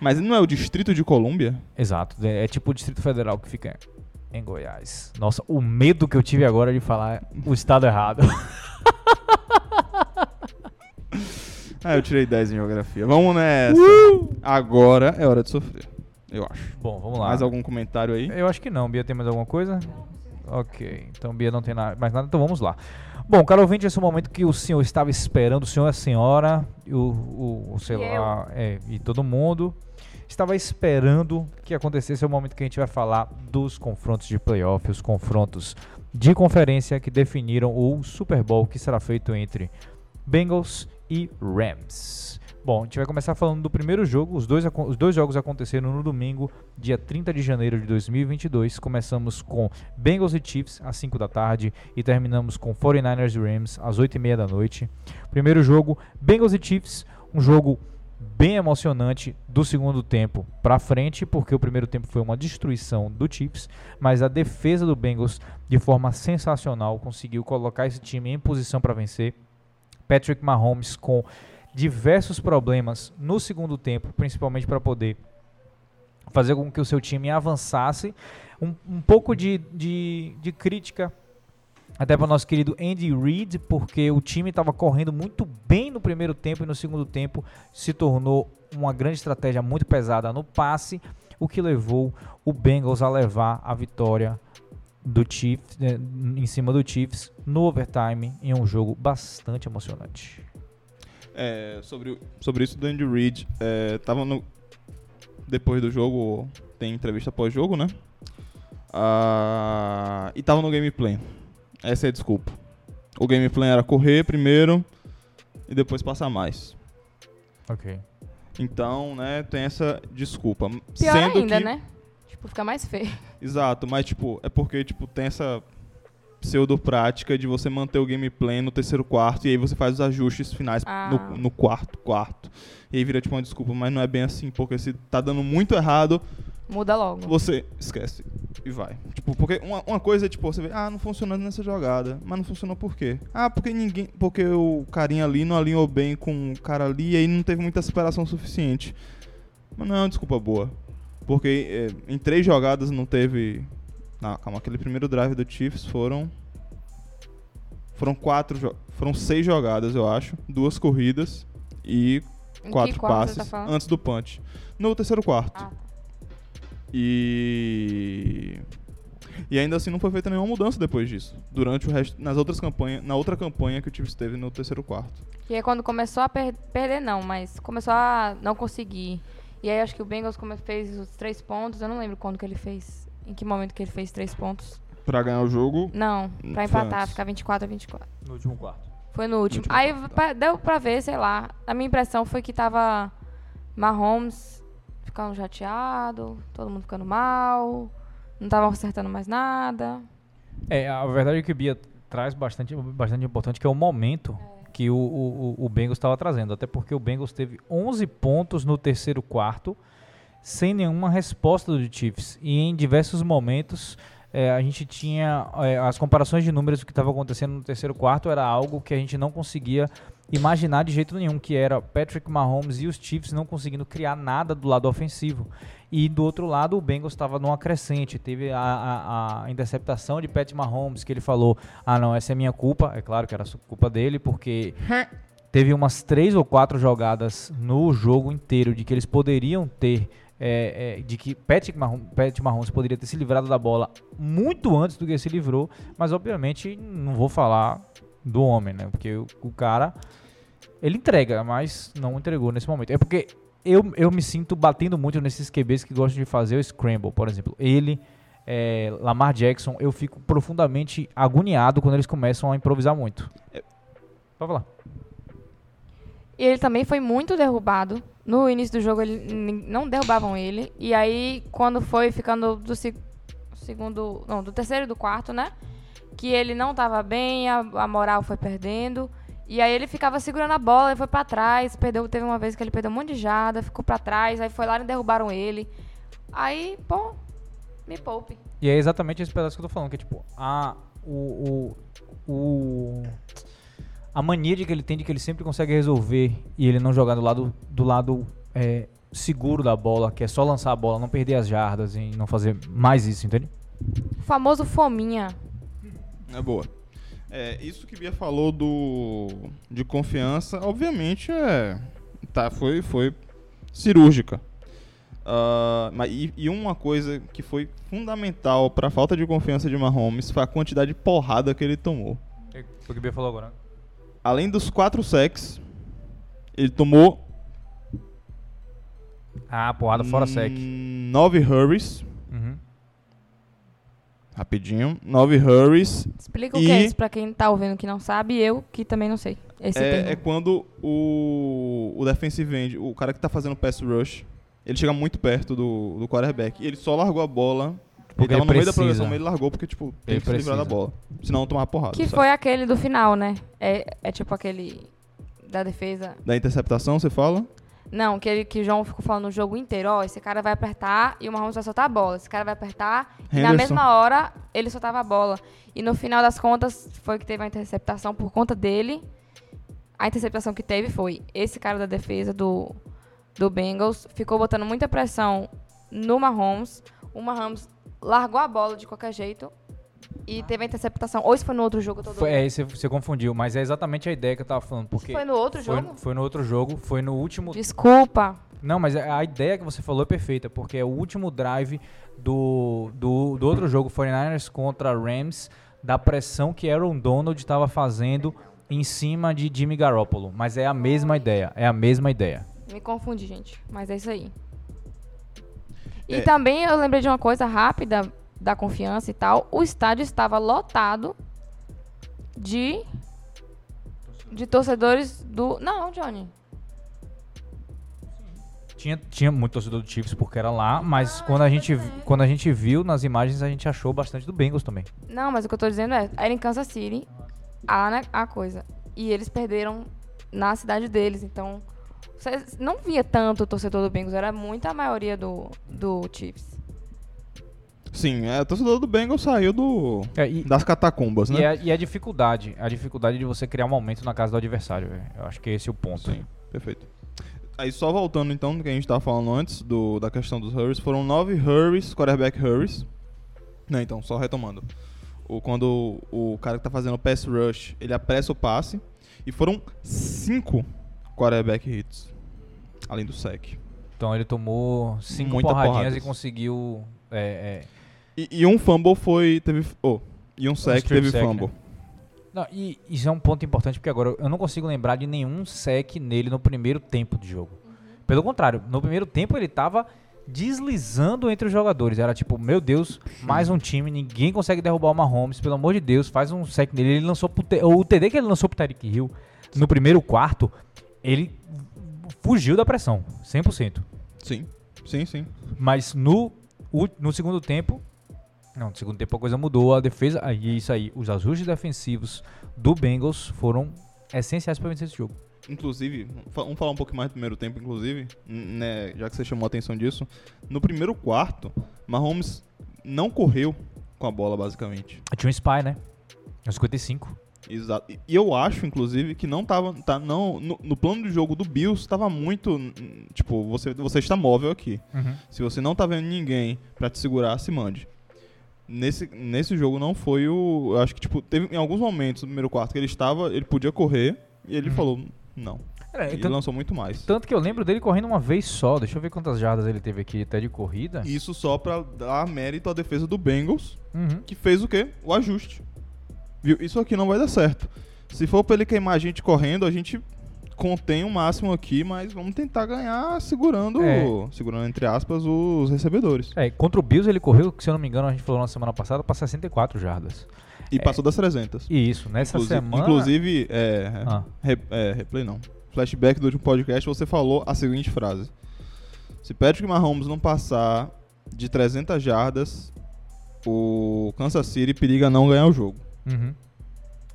Mas não é o Distrito de Colômbia? Exato, é, é tipo o Distrito Federal que fica em Goiás. Nossa, o medo que eu tive agora de falar o estado errado. Ah, eu tirei 10 em geografia. Vamos nessa. Uh! Agora é hora de sofrer. Eu acho. Bom, vamos lá. Mais algum comentário aí? Eu acho que não. Bia tem mais alguma coisa? Ok, então Bia não tem na- mais nada, então vamos lá. Bom, caro ouvinte, esse é o momento que o senhor estava esperando, o senhor e a senhora, e o, o, o sei E lá, é, e todo mundo estava esperando que acontecesse o momento que a gente vai falar dos confrontos de playoff, os confrontos de conferência que definiram o Super Bowl que será feito entre Bengals e Rams. Bom, a gente vai começar falando do primeiro jogo. Os dois, os dois jogos aconteceram no domingo, dia 30 de janeiro de 2022. Começamos com Bengals e Chiefs às 5 da tarde e terminamos com 49ers e Rams às 8 e meia da noite. Primeiro jogo, Bengals e Chiefs, um jogo bem emocionante do segundo tempo para frente, porque o primeiro tempo foi uma destruição do Chiefs, mas a defesa do Bengals de forma sensacional conseguiu colocar esse time em posição para vencer. Patrick Mahomes com diversos problemas no segundo tempo, principalmente para poder fazer com que o seu time avançasse. Um, um pouco de, de, de crítica até para o nosso querido Andy Reid, porque o time estava correndo muito bem no primeiro tempo e no segundo tempo se tornou uma grande estratégia muito pesada no passe, o que levou o Bengals a levar a vitória do Chiefs eh, em cima do Chiefs no overtime em um jogo bastante emocionante. É, sobre, sobre isso do Andy Reid, é, tava no. Depois do jogo, tem entrevista pós-jogo, né? Ah, e tava no gameplay. Essa é a desculpa. O gameplay era correr primeiro e depois passar mais. Ok. Então, né, tem essa desculpa. Pior Sendo ainda, que, né? Tipo, fica mais feio. Exato, mas tipo, é porque tipo tem essa pseudo prática de você manter o gameplay no terceiro quarto e aí você faz os ajustes finais Ah. no, no quarto quarto. E aí vira tipo uma desculpa, mas não é bem assim, porque se tá dando muito errado, Muda logo. você esquece e vai. Tipo, porque uma, uma coisa é tipo, você vê, ah, não funcionou nessa jogada, mas não funcionou por quê? Ah, porque ninguém, porque o carinha ali não alinhou bem com o cara ali e aí não teve muita superação suficiente. Mas não é uma desculpa boa. Porque é, em três jogadas não teve. Não, calma, aquele primeiro drive do Chiefs foram. Foram quatro. Foram seis jogadas, eu acho. Duas corridas e quatro você passes tá antes do punch. No terceiro quarto. Ah, tá. E. E ainda assim não foi feita nenhuma mudança depois disso. Durante o resto. Nas outras campanhas. Na outra campanha que o Chiefs teve no terceiro quarto. E aí quando começou a per- perder, não, mas começou a não conseguir. E aí acho que o Bengals fez os três pontos. Eu não lembro quando que ele fez. Em que momento que ele fez três pontos. Pra ganhar o jogo. Não, pra empatar, antes. ficar 24 a 24. No último quarto. Foi no último. último Aí quarto, tá. deu pra ver, sei lá. A minha impressão foi que tava Mahomes ficando chateado, todo mundo ficando mal, não estavam acertando mais nada. É, a verdade é que o Bia traz bastante, bastante importante, que é o momento que o, o, o- o Bengals estava trazendo. Até porque o Bengals teve 11 pontos no terceiro quarto, sem nenhuma resposta do Chiefs. E em diversos momentos é, a gente tinha é, as comparações de números do que estava acontecendo no terceiro quarto era algo que a gente não conseguia imaginar de jeito nenhum, que era Patrick Mahomes e os Chiefs não conseguindo criar nada do lado ofensivo. E do outro lado, o Bengals estava numa crescente. Teve a, a, a interceptação de Pat Mahomes, que ele falou: Ah, não, essa é minha culpa. É claro que era culpa dele, porque teve umas três ou quatro jogadas no jogo inteiro de que eles poderiam ter. é, é, de que Patrick Mahomes, Pat Mahomes poderia ter se livrado da bola muito antes do que se livrou, mas obviamente não vou falar do homem, né? Porque o, o cara ele entrega, mas não entregou nesse momento. É porque eu, eu me sinto batendo muito nesses QBs que gostam de fazer o scramble, por exemplo. Ele, é, Lamar Jackson, eu fico profundamente agoniado quando eles começam a improvisar muito. Pode falar. E ele também foi muito derrubado. No início do jogo, ele, não derrubavam ele. E aí, quando foi ficando do se- segundo. Não, do terceiro e do quarto, né? Que ele não tava bem, a, a moral foi perdendo. E aí ele ficava segurando a bola e foi pra trás. Perdeu, teve uma vez que ele perdeu um monte de jada, ficou pra trás, aí foi lá e derrubaram ele. Aí, pô, me poupe. E é exatamente esse pedaço que eu tô falando, que é tipo, a, o, o, o- a mania de que ele tem de que ele sempre consegue resolver e ele não jogar do lado, do lado é, seguro da bola, que é só lançar a bola, não perder as jardas e não fazer mais isso, entende? O famoso fominha. É boa. É, isso que Bia falou do de confiança, obviamente é tá foi foi cirúrgica. Ah, mas e, e uma coisa que foi fundamental para a falta de confiança de Mahomes foi a quantidade de porrada que ele tomou. Foi o que Bia falou agora. Além dos quatro sacks, ele tomou Ah, porrada fora sec. nove hurries. Rapidinho, nove hurries Explica o que é E- isso pra quem tá ouvindo que não sabe e eu que também não sei. Esse é, é quando o, o defensive end, o cara que tá fazendo pass rush, ele chega muito perto do, do quarterback. E ele só largou a bola. Porque ele tava ele no meio da precisa. progressão, mas ele largou porque, tipo, tem Ele que se livrar da precisa. bola. Senão não tomar porrada. Que sabe? foi aquele do final, né? É, é tipo aquele da defesa. Da interceptação, você fala? Não, que, ele, que o João ficou falando o jogo inteiro. Ó, esse cara vai apertar e o Mahomes vai soltar a bola. Esse cara vai apertar e na Henderson. mesma hora ele soltava a bola. E no final das contas foi que teve a interceptação por conta dele. A interceptação que teve foi esse cara da defesa do, do Bengals. Ficou botando muita pressão no Mahomes. O Mahomes largou a bola de qualquer jeito. E teve a interceptação. Ou isso foi no outro jogo todo Foi, é, você, você confundiu, mas é exatamente a ideia que eu tava falando. Porque Foi no outro foi, jogo? foi no outro jogo, foi no último Desculpa. Não, mas a a ideia que você falou é perfeita, porque é o último drive do, do, do outro jogo, 49ers contra Rams, da pressão que Aaron Donald estava fazendo em cima de Jimmy Garoppolo. Mas é a mesma ideia, é a mesma ideia. Me confundi, gente. Mas é isso aí. E É. também eu lembrei de uma coisa rápida da confiança e tal. O estádio estava lotado de de torcedores do Não, Johnny. Tinha, tinha muito torcedor do Chiefs porque era lá, mas quando, a gente, quando a gente viu nas imagens, a gente achou bastante do Bengals também. Não, mas o que eu tô dizendo é, era em Kansas City a, né, a coisa. E eles perderam na cidade deles, então você não via tanto o torcedor do Bengals, era muita a maioria do, do Chiefs. Sim, é, o torcedor do Bengals saiu do, É, e, das catacumbas, né? e, a, e a dificuldade, a dificuldade de você criar um momento na casa do adversário, velho. Eu acho que esse é o ponto aí. Perfeito. Aí só voltando então do que a gente tava falando antes, do, da questão dos hurries, foram nove hurries, quarterback hurries. Não, então, só retomando. O, quando o, o cara que tá fazendo o pass rush, ele apressa o passe. E foram cinco quarterback hits. Além do sec. Então ele tomou cinco Muita porradinhas porradas. e conseguiu. É, é, E, e um fumble foi. Teve. Oh, e um sec strip teve sack, fumble. né? Não, e isso é um ponto importante porque agora eu não consigo lembrar de nenhum sec nele no primeiro tempo de jogo. Pelo contrário, no primeiro tempo ele tava deslizando entre os jogadores. Era tipo, meu Deus, mais um time, ninguém consegue derrubar o Mahomes, pelo amor de Deus, faz um sec nele. Ele lançou pro T- o TD que ele lançou pro Tyreek Hill no primeiro quarto, ele fugiu da pressão, 100%. Sim, sim, sim. Mas no, o- no segundo tempo. Não, no segundo tempo a coisa mudou. A defesa. Aí isso aí. Os ajustes defensivos do Bengals foram essenciais para vencer esse jogo. Inclusive, vamos falar um pouco mais do primeiro tempo, inclusive, né, já que você chamou a atenção disso. No primeiro quarto, Mahomes não correu com a bola, basicamente. Tinha um spy, né? No 55. Exato. E- eu acho, inclusive, que não tava. Tá, não, no, no plano de jogo do Bills tava muito. Tipo, você, você está móvel aqui. Uhum. Se você não tá vendo ninguém pra te segurar, se mande. Nesse, nesse jogo não foi o. Eu acho que, tipo, teve em alguns momentos no primeiro quarto que ele estava. Ele podia correr. E ele Uhum. falou, não. É, E tanto, lançou muito mais. tanto que eu lembro dele correndo uma vez só. Deixa eu ver quantas jardas ele teve aqui até de corrida. Isso só pra dar mérito à defesa do Bengals, Uhum. que fez o quê? O ajuste. Viu? Isso aqui não vai dar certo. Se for pra ele queimar a gente correndo, a gente contém o máximo aqui, mas vamos tentar ganhar segurando, É. segurando entre aspas, os recebedores. É, contra o Bills ele correu, se eu não me engano, a gente falou na semana passada, para 64 jardas. E passou das 300. E isso, nessa Inclusive, semana. inclusive, é, Ah. re- é, replay não. Flashback do último podcast, você falou a seguinte frase. Se Patrick Mahomes não passar de 300 jardas, o Kansas City periga não ganhar o jogo. Uhum.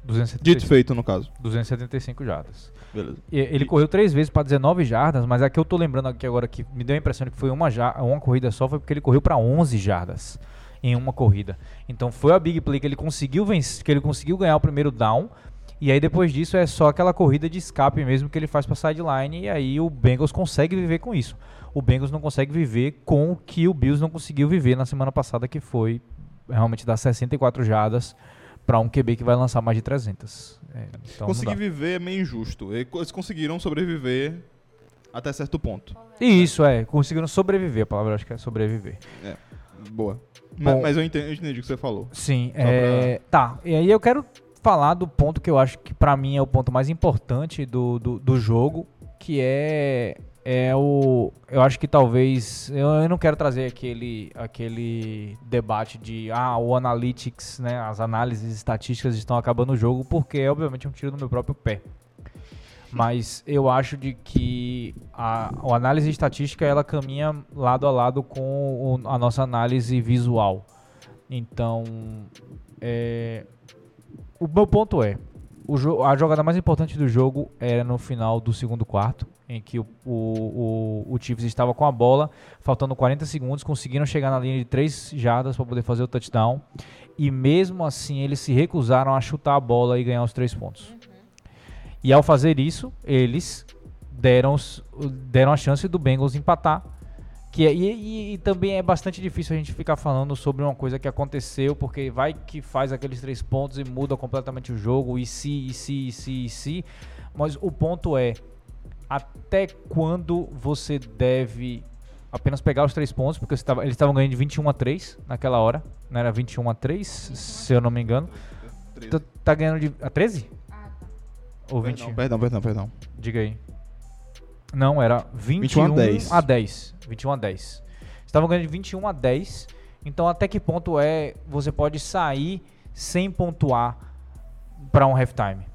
275, Dito e feito, no caso. 275 jardas. Beleza. E- Ele correu três vezes para 19 jardas, mas a que eu tô lembrando aqui agora que me deu a impressão de que foi uma, ja- uma corrida só foi porque ele correu para 11 jardas em uma corrida. Então foi a big play que ele conseguiu vencer, que ele conseguiu ganhar o primeiro down. E aí depois disso é só aquela corrida de escape mesmo que ele faz para sideline e aí o Bengals consegue viver com isso. O Bengals não consegue viver com o que o Bills não conseguiu viver na semana passada que foi realmente dar 64 jardas para um QB que vai lançar mais de 300. É, então Conseguir viver é meio injusto. Eles conseguiram sobreviver até certo ponto. E isso, é. Conseguiram sobreviver. A palavra eu acho que é sobreviver. Boa. Ma- Bom. mas eu entendi, eu entendi o que você falou. Sim, é... Tá, e aí eu quero falar do ponto que eu acho que pra mim é o ponto mais importante do, do, do jogo, que é... É o. Eu acho que talvez. Eu, eu não quero trazer aquele, aquele debate de. Ah, o analytics, né? As análises estatísticas estão acabando o jogo, porque é obviamente um tiro no meu próprio pé. Mas eu acho de que a, a análise estatística ela caminha lado a lado com o- a nossa análise visual. Então, é, o meu ponto é, o a jogada mais importante do jogo era no final do segundo quarto, em que o, o, o, o Chiefs estava com a bola, faltando 40 segundos, conseguiram chegar na linha de 3 jardas para poder fazer o touchdown, e mesmo assim eles se recusaram a chutar a bola e ganhar os 3 pontos. E ao fazer isso, eles deram, deram a chance do Bengals empatar. Que é- e, e- e também é bastante difícil a gente ficar falando sobre uma coisa que aconteceu, porque vai que faz aqueles três pontos e muda completamente o jogo, e se, e se, e se, e se. Mas o ponto é, até quando você deve apenas pegar os três pontos, porque você tava- eles estavam ganhando de 21 a 3 naquela hora, não era 21 a 3, se eu não me engano. Tá, tá ganhando de. A 13? Ou 20? Perdão, perdão, perdão, perdão. Diga aí. Não, era 21, 21 a 10. a 10. 21 a 10. Estavam ganhando de 21 a 10. Então, até que ponto é você pode sair sem pontuar para um halftime?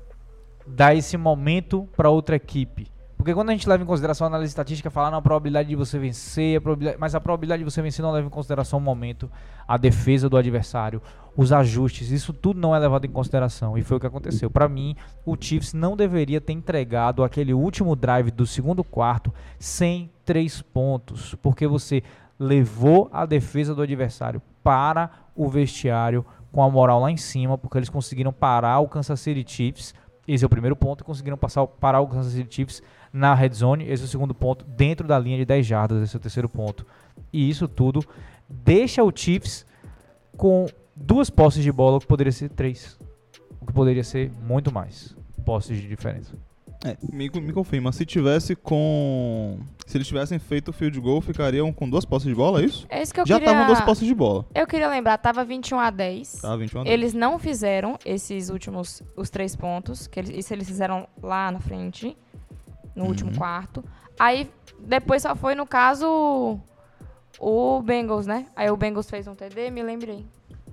Dar esse momento para outra equipe. Porque quando a gente leva em consideração a análise estatística, falar na probabilidade de você vencer, a mas a probabilidade de você vencer não leva em consideração o momento, a defesa do adversário, os ajustes, isso tudo não é levado em consideração. E foi o que aconteceu. Para mim, o Chiefs não deveria ter entregado aquele último drive do segundo quarto sem três pontos, porque você levou a defesa do adversário para o vestiário com a moral lá em cima, porque eles conseguiram parar o Kansas City Chiefs. Esse é o primeiro ponto, conseguiram passar, parar o Kansas City Chiefs na red zone. Esse é o segundo ponto, dentro da linha de 10 jardas. Esse é o terceiro ponto. E isso tudo deixa o Chiefs com duas posses de bola, o que poderia ser três. O que poderia ser muito mais posses de diferença. É, me, me confirma, se tivesse com. Se eles tivessem feito o field goal, ficariam com duas posses de bola, é isso? É isso que eu Já queria... estavam duas posses de bola. Eu queria lembrar, tava 21 a 10. Tá, 21 a 10. Eles não fizeram esses últimos, os três pontos, que eles, isso eles fizeram lá na frente, no Uhum. último quarto. Aí, depois só foi, no caso, o Bengals, né? Aí o Bengals fez um TD, me lembrei.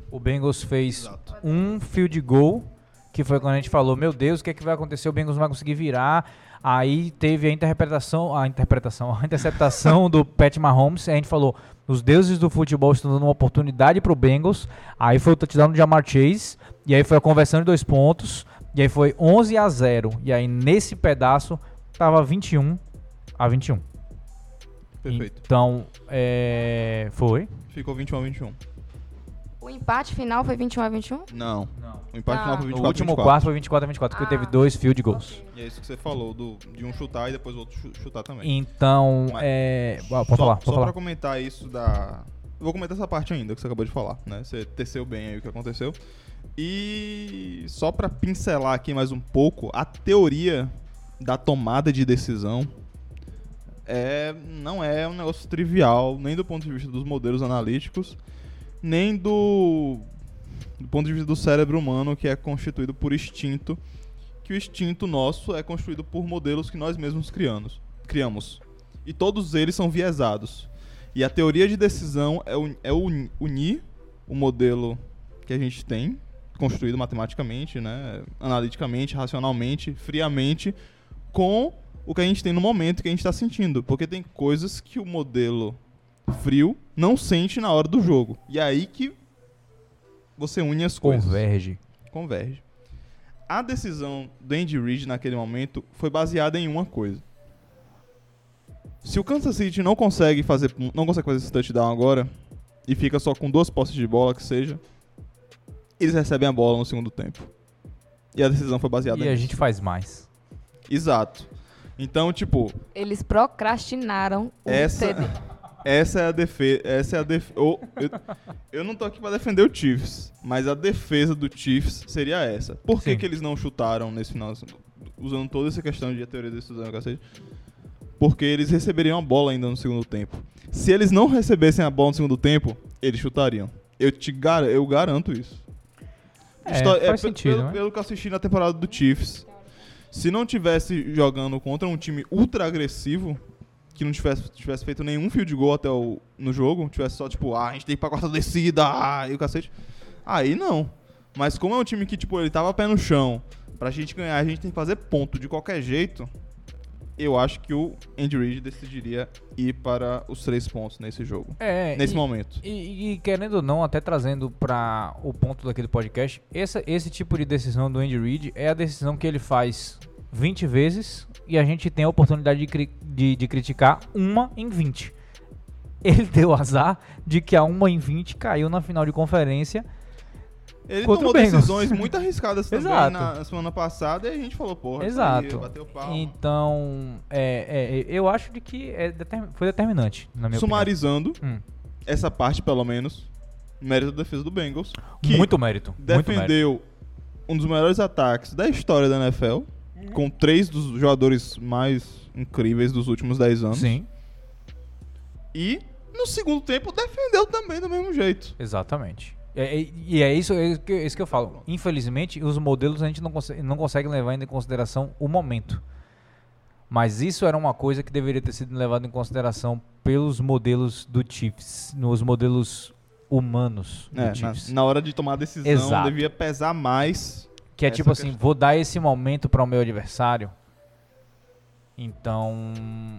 O Bengals fez Exato. um field goal, que foi quando a gente falou, meu Deus, o que é que vai acontecer? O Bengals não vai conseguir virar. Aí teve a interpretação, a interpretação, a interceptação do Pat Mahomes. A gente falou, os deuses do futebol estão dando uma oportunidade pro Bengals. Aí foi o touchdown do Jamar Chase. E aí foi a conversão de dois pontos. E aí foi 11 a 0. E aí nesse pedaço tava 21 a 21. Perfeito. Então, é, foi. Ficou 21 a 21. O empate final foi 21 a 21? Não. Não. O empate Ah. final foi No 24 último 24. quarto foi 24 a 24, porque Ah. teve dois field goals. E é isso que você falou, do, de um chutar e depois o outro chu- chutar também. Então, Mas- é. ah, Pode só, falar, Só pode falar. pra comentar isso da. Eu vou comentar essa parte ainda que você acabou de falar, né? Você teceu bem aí o que aconteceu. E só pra pincelar aqui mais um pouco, a teoria da tomada de decisão é, não é um negócio trivial, nem do ponto de vista dos modelos analíticos, nem do, do ponto de vista do cérebro humano, que é constituído por instinto, que o instinto nosso é construído por modelos que nós mesmos criamos. criamos. E todos eles são viesados. E a teoria de decisão é, un- é uni- unir o modelo que a gente tem, construído matematicamente, né, analiticamente, racionalmente, friamente, com o que a gente tem no momento que a gente está sentindo. Porque tem coisas que o modelo frio não sente na hora do jogo. E é aí que você une as coisas. Converge. Converge. A decisão do Andy Reid naquele momento foi baseada em uma coisa. Se o Kansas City não consegue fazer, não consegue fazer esse touchdown agora e fica só com duas posses de bola que seja, eles recebem a bola no segundo tempo. E a decisão foi baseada E a nisso. gente faz mais. Exato. Então, tipo, Eles procrastinaram o essa, TD. essa é a defesa. Essa é a def... eu, eu não tô aqui pra defender o Chiefs, mas a defesa do Chiefs seria essa. Por que, Sim. que eles não chutaram nesse final, usando toda essa questão de teoria da decisão, cacete? Porque eles receberiam a bola ainda no segundo tempo. Se eles não recebessem a bola no segundo tempo, eles chutariam. Eu te gar... eu garanto isso. É, Histó- faz pe- sentido, pelo, né? pelo que eu assisti na temporada do Chiefs, se não tivesse jogando contra um time ultra agressivo, que não tivesse, tivesse feito nenhum field goal até o, no jogo, tivesse só tipo, ah, a gente tem que ir pra quarta descida, ah, e o cacete, aí não. Mas como é um time que, tipo, ele tava pé no chão, pra gente ganhar, a gente tem que fazer ponto de qualquer jeito, eu acho que o Andy Reid decidiria ir para os três pontos nesse jogo. É, nesse e- momento. E, e querendo ou não, até trazendo para o ponto daquele podcast, essa, esse tipo de decisão do Andy Reid é a decisão que ele faz 20 vezes e a gente tem a oportunidade de, cri- de, de criticar uma em 20. Ele deu azar de que a uma em 20 caiu na final de conferência. Ele Contra tomou decisões muito arriscadas também Exato. na semana passada e a gente falou, porra, Exato. bateu palma. Então, é, é, eu acho de que é determin- foi determinante, na minha Sumarizando, Hum. essa parte pelo menos, mérito da defesa do Bengals, que Muito mérito. Muito mérito. defendeu um dos melhores ataques da história da NFL, com três dos jogadores mais incríveis dos últimos 10 anos. Sim, E no segundo tempo defendeu também do mesmo jeito. exatamente. É- é- e é isso, é isso que, é isso que eu falo. Infelizmente, os modelos a gente não consegue, não consegue levar ainda em consideração o momento. Mas isso era uma coisa que deveria ter sido levado em consideração pelos modelos do Chiefs, nos modelos humanos do É, na, Chiefs. na hora de tomar a decisão, Exato. devia pesar mais. Que é tipo assim, questão. vou dar esse momento para o meu adversário. Então,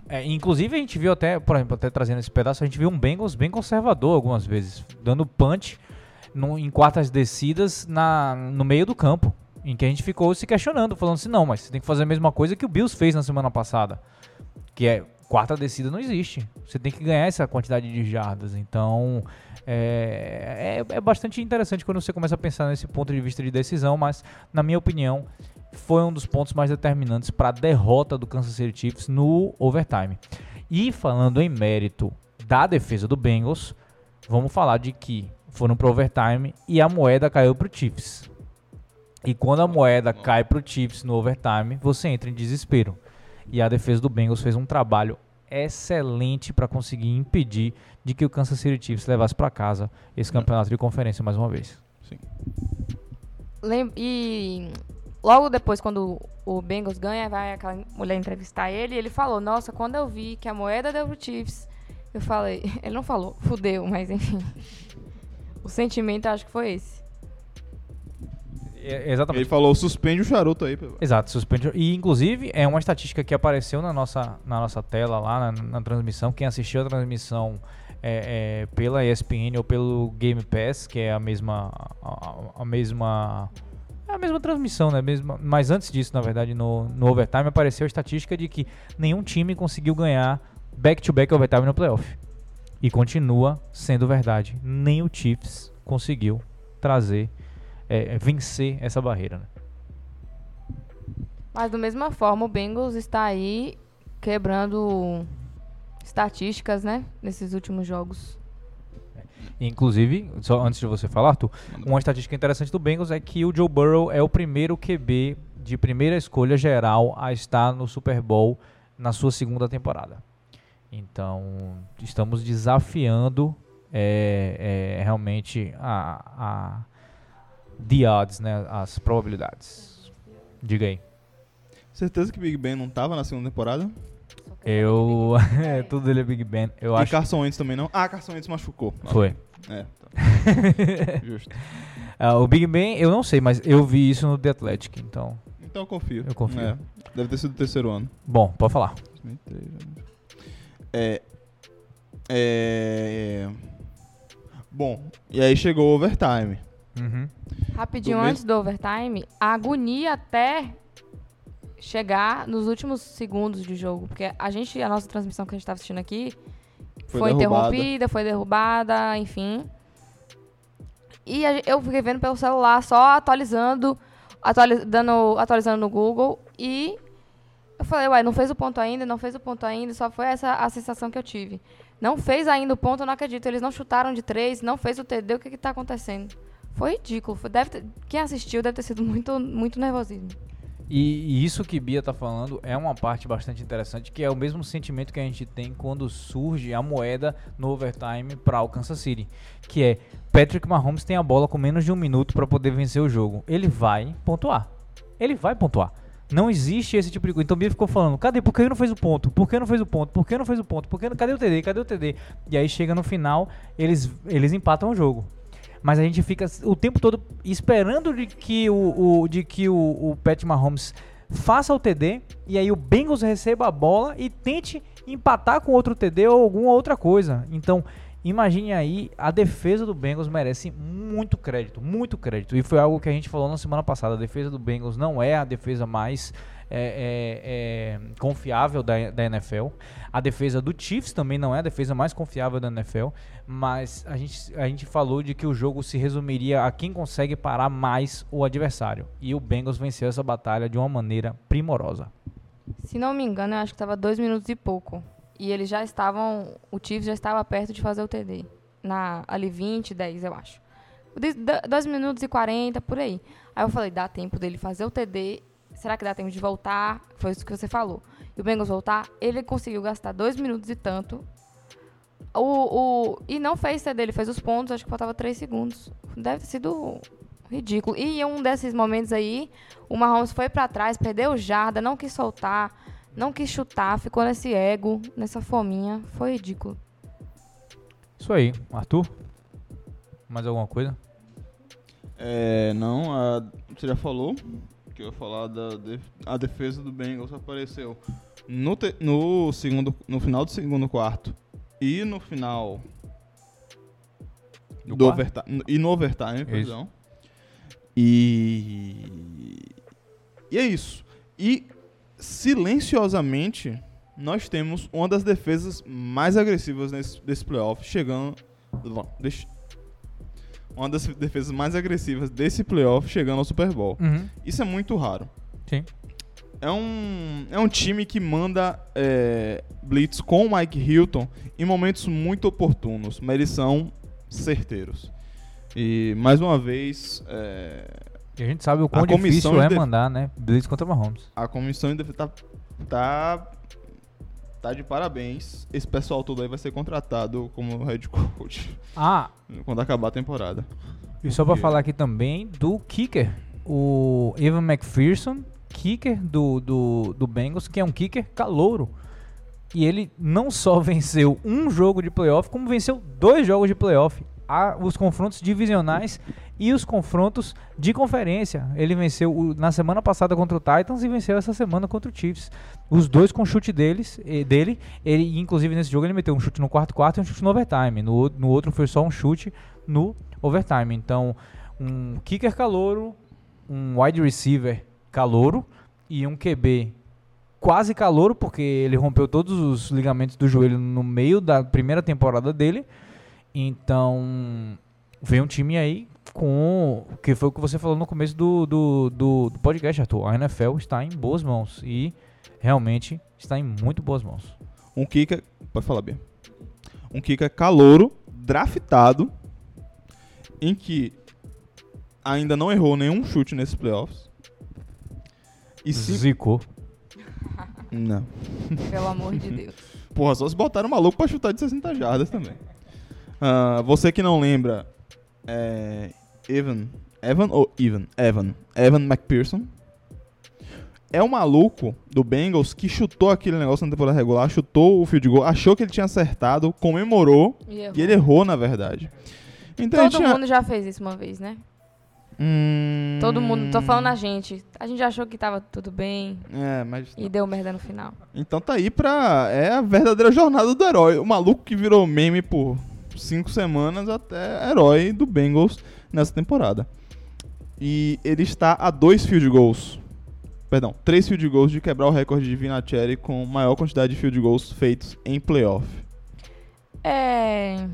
é, inclusive a gente viu até, por exemplo, até trazendo esse pedaço, a gente viu um Bengals bem conservador algumas vezes, dando punch no- em quartas descidas na, no meio do campo, em que a gente ficou se questionando, falando assim, não, mas você tem que fazer a mesma coisa que o Bills fez na semana passada, que é quarta descida não existe, você tem que ganhar essa quantidade de jardas, então é, é, é bastante interessante quando você começa a pensar nesse ponto de vista de decisão, mas na minha opinião foi um dos pontos mais determinantes para a derrota do Kansas City Chiefs no overtime. E falando em mérito da defesa do Bengals, vamos falar de que foram pro overtime e a moeda caiu pro Chiefs. E quando a moeda cai pro Chiefs no overtime, você entra em desespero. E a defesa do Bengals fez um trabalho excelente para conseguir impedir de que o Kansas City Chiefs levasse para casa esse campeonato de conferência mais uma vez. Lem- E logo depois, quando o Bengals ganha, vai aquela mulher entrevistar ele e ele falou: Nossa, quando eu vi que a moeda deu pro Chiefs, eu falei. Ele não falou, fudeu, mas enfim. O sentimento acho que foi esse. É, exatamente. Ele falou, suspende o charuto aí. Exato, suspende. E inclusive é uma estatística que apareceu na nossa, na nossa tela lá na, na transmissão. Quem assistiu a transmissão é, é, pela ESPN ou pelo Game Pass, que é a mesma a, a- mesma é a mesma transmissão, né? Mesma, mas antes disso, na verdade, no, no overtime apareceu a estatística de que nenhum time conseguiu ganhar back-to-back overtime no playoff. E continua sendo verdade. Nem o Chiefs conseguiu trazer, é, vencer essa barreira. Né? Mas da mesma forma, o Bengals está aí quebrando estatísticas, né? Nesses últimos jogos. Inclusive, só antes de você falar, Arthur, uma estatística interessante do Bengals é que o Joe Burrow é o primeiro QB de primeira escolha geral a estar no Super Bowl na sua segunda temporada. Então, estamos desafiando é, é, realmente a, a the odds, né, as probabilidades. Diga aí. Certeza que Big Ben não tava na segunda temporada? Eu. é, tudo dele é Big Ben. Eu e acho. Carson Wentz também não? Ah, Carson Wentz machucou. Foi. É, tá. Justo. Ah, o Big Ben, eu não sei, mas eu vi isso no The Athletic, então. Então eu confio. Eu confio. É, deve ter sido o terceiro ano. Bom, pode falar. 2003, né? É. É. Bom, e aí chegou o overtime. Uhum. Rapidinho, Do mesmo- antes do overtime, a agonia até chegar nos últimos segundos de jogo. Porque a gente, a nossa transmissão que a gente estava assistindo aqui Foi foi, interrompida, foi derrubada, enfim. E a eu fiquei vendo pelo celular, só atualizando, atuali- dando, atualizando no Google. E eu falei, ué, não fez o ponto ainda, não fez o ponto ainda. Só foi essa a sensação que eu tive. Não fez ainda o ponto, eu não acredito. Eles não chutaram de três, não fez o TD, o que que tá acontecendo? Foi ridículo. Foi, deve ter- quem assistiu deve ter sido muito, muito nervosismo. E, e isso que Bia tá falando é uma parte bastante interessante, que é o mesmo sentimento que a gente tem quando surge a moeda no overtime para o Kansas City, que é Patrick Mahomes tem a bola com menos de um minuto para poder vencer o jogo. Ele vai pontuar. Ele vai pontuar. Não existe esse tipo de coisa. Então Bia ficou falando, cadê? Por que não fez o ponto? Por que não fez o ponto? Por que não fez o ponto? Por que não... Cadê o TD? Cadê o TD? E aí chega no final, eles, eles empatam o jogo mas a gente fica o tempo todo esperando de que o, o- de que o, o Pat Mahomes faça o TD e aí o Bengals receba a bola e tente empatar com outro TD ou alguma outra coisa. Então, imagine aí, a defesa do Bengals merece muito crédito, muito crédito. E foi algo que a gente falou na semana passada. A defesa do Bengals não é a defesa mais é, é, é, confiável da, da NFL. A defesa do Chiefs também não é a defesa mais confiável da NFL. Mas a gente, a gente falou de que o jogo se resumiria a quem consegue parar mais o adversário. E o Bengals venceu essa batalha de uma maneira primorosa. Se não me engano, eu acho que estava dois minutos e pouco. E eles já estavam. O Chiefs já estava perto de fazer o TD. Na, ali 20, 10, eu acho. De- da- Dois minutos e 40, por aí. Aí eu falei, dá tempo dele fazer o TD. Será que dá tempo de voltar? Foi isso que você falou. E o Bengals voltar, ele conseguiu gastar dois minutos e tanto. O, o, e não fez TD, ele fez os pontos, acho que faltava três segundos. Deve ter sido ridículo. E em um desses momentos aí, o Mahomes foi pra trás, perdeu o jarda, não quis soltar, não quis chutar, ficou nesse ego, nessa fominha. Foi ridículo. Isso aí, Arthur? Mais alguma coisa? É, não, a- você já falou que eu ia falar da a defesa do Bengals apareceu no, te- no segundo no final do segundo quarto e no final Do do, overtime e no overtime, perdão. E e é isso. E silenciosamente nós temos uma das defesas mais agressivas nesse, desse playoff, chegando uma das defesas mais agressivas desse playoff chegando ao Super Bowl. Uhum. Isso é muito raro. Sim. É um, é um time que manda é, blitz com o Mike Hilton em momentos muito oportunos, mas eles são certeiros. E, mais uma vez, é, E a gente sabe o quão difícil é def- mandar, né? Blitz contra Mahomes. a comissão defesa tá, tá, tá de parabéns. Esse pessoal todo aí vai ser contratado como head coach Ah, quando acabar a temporada. e só pra falar aqui também do kicker, o Evan McPherson, kicker do, do, do Bengals, que é um kicker calouro. E ele não só venceu um jogo de playoff, como venceu dois jogos de playoff. Há os confrontos divisionais e os confrontos de conferência. Ele venceu o- na semana passada contra o Titans e venceu essa semana contra o Chiefs. Os dois com chute deles, dele. Ele, inclusive, nesse jogo ele meteu um chute no quarto quarto e um chute no overtime. No, no outro foi só um chute no overtime. Então, um kicker calouro, um wide receiver calouro e um QB quase calouro, porque ele rompeu todos os ligamentos do joelho no meio da primeira temporada dele. Então, vem um time aí com. Que foi o que você falou no começo do, do, do, do podcast, Arthur. A NFL está em boas mãos. E realmente está em muito boas mãos. Um kicker. Pode falar, Bia. Um kicker calouro, draftado, em que ainda não errou nenhum chute nesses playoffs. E se. Zicou. Não. Pelo amor de Deus. Porra, só se botaram maluco pra chutar de 60 jardas também. Ah, você que não lembra, é. Evan. Evan ou Evan? Evan. Evan McPherson. É o maluco do Bengals que chutou aquele negócio na temporada regular, chutou o field goal, achou que ele tinha acertado, comemorou E errou. e ele errou, na verdade. Então Todo tinha. mundo já fez isso uma vez, né? Hum, Todo mundo, tô falando a gente. A gente achou que tava tudo bem É, mas. e deu merda no final. Então tá aí pra. É a verdadeira jornada do herói. O maluco que virou meme por cinco semanas até herói do Bengals nessa temporada. E ele está a dois field goals. Perdão, três field goals de quebrar o recorde de Vinatieri com maior quantidade de field goals feitos em playoff. É.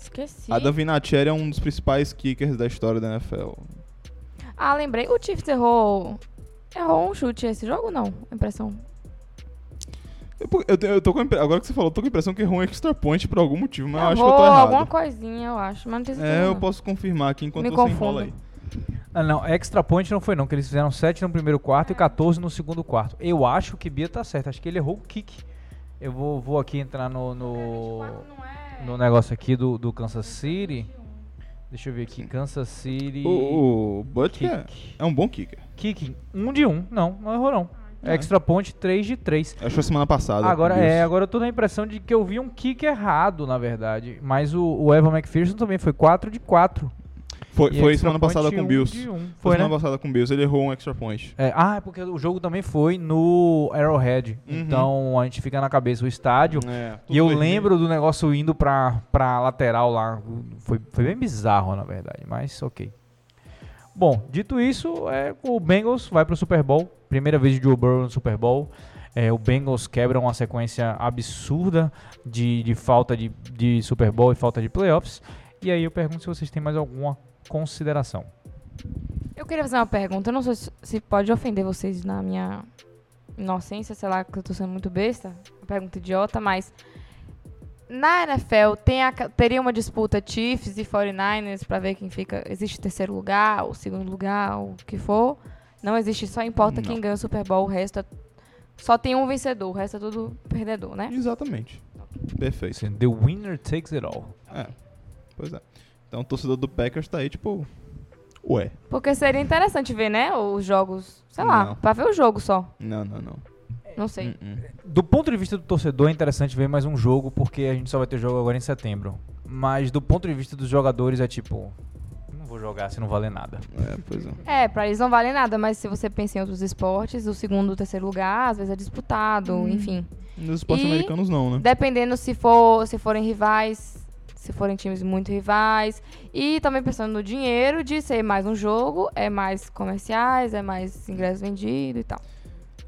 Esqueci. Adam Vinatieri é um dos principais kickers da história da NFL. Ah, lembrei. O Chiefs errou. Errou um chute esse jogo, não? Impressão. Eu, eu, eu tô com agora que você falou, eu tô com a impressão que errou um extra point por algum motivo, mas eu acho que eu tô errado. alguma coisinha, eu acho. Mas não tem certeza. É, eu não. posso confirmar aqui enquanto Me você enrola aí. confundo. Ah, não, extra point não foi não, que eles fizeram 7 no primeiro quarto e 14 no segundo quarto. Eu acho que Bia tá certo, acho que ele errou o kick. Eu vou, vou aqui entrar no, no, no negócio aqui do, do Kansas City. Deixa eu ver aqui, Kansas City. O, o Butker kick. é um bom kicker. Kick, 1 um de 1. Um. Não, não errou não. É. Extra point, 3 de 3. Acho que semana passada. Agora é, agora eu tô na impressão de que eu vi um kick errado, na verdade. Mas o, o Evan McPherson também foi 4 de 4. Foi, foi semana passada com o Bills. um. Foi Foi, né? semana passada com o Bills, ele errou um extra point. É, ah, é porque o jogo também foi no Arrowhead. Uhum. Então a gente fica na cabeça o estádio. É, E eu lembro do negócio indo pra, pra lateral lá. Foi, foi bem bizarro, na verdade, mas ok. Bom, dito isso, é, o Bengals vai pro Super Bowl. Primeira vez de Joe Burrow no Super Bowl. É, o Bengals quebra uma sequência absurda de, de falta de, de Super Bowl e falta de playoffs. E aí eu pergunto se vocês têm mais alguma consideração. Eu queria fazer uma pergunta. Eu não sei se- pode ofender vocês na minha inocência, sei lá, que eu tô sendo muito besta. Uma pergunta idiota, mas. Na NFL, tem a teria uma disputa Chiefs e 49ers pra ver quem fica. Existe terceiro lugar, ou segundo lugar, o que for. Não existe, só importa Não. quem ganha o Super Bowl. O resto é, Só tem um vencedor, o resto é tudo perdedor, né? Exatamente. Perfeito. The winner takes it all. É. Pois é. Então o torcedor do Packers tá aí, tipo. Ué. Porque seria interessante ver, né? Os jogos. Sei lá, Não. pra ver o jogo só. Não, não, não. Não sei. Hum, hum. Do ponto de vista do torcedor, é interessante ver mais um jogo, porque a gente só vai ter jogo agora em setembro. Mas do ponto de vista dos jogadores, é tipo. Vou jogar se não valer nada. É, pois é. É, pra eles não vale nada, mas se você pensa em outros esportes, o segundo e o terceiro lugar, às vezes é disputado, enfim. Nos esportes E- americanos não, né? Dependendo se for, se forem rivais, se forem times muito rivais. E também pensando no dinheiro de ser mais um jogo, é mais comerciais, é mais ingresso vendido e tal.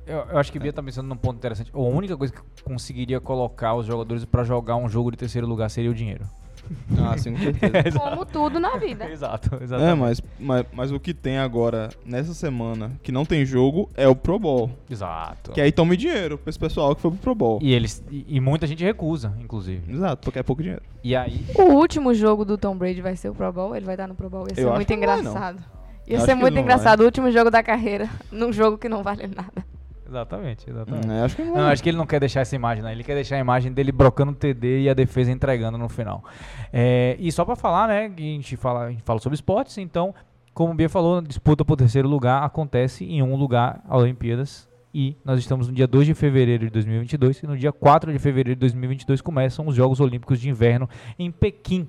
Eu, eu acho que Bia tá pensando num ponto interessante. A única coisa que conseguiria colocar os jogadores pra jogar um jogo de terceiro lugar seria o dinheiro. Ah, sim, com certeza. Como tudo na vida. Exato, É, exatamente. mas, mas, mas o que tem agora, nessa semana, que não tem jogo, é o Pro Bowl. Exato. Que aí tome dinheiro pra esse pessoal que foi pro Pro Bowl. E eles e, e muita gente recusa, inclusive. Exato, porque é pouco dinheiro. E aí O último jogo do Tom Brady vai ser o Pro Bowl? Ele vai estar no Pro Bowl? Ia ser Eu muito que não vai, não. engraçado. Eu Ia acho ser muito não vai. engraçado. O último jogo da carreira, num jogo que não vale nada. Exatamente, exatamente. É, acho que não, Não, vai. acho que ele não quer deixar essa imagem, né? Ele quer deixar a imagem dele brocando o TD e a defesa entregando no final. É, e só pra falar, né, a gente fala, a gente fala sobre esportes, então, como o Bia falou, disputa por terceiro lugar acontece em um lugar, a Olimpíadas, e nós estamos no dia 2 de fevereiro de 2022, e no dia 4 de fevereiro de 2022 começam os Jogos Olímpicos de Inverno em Pequim.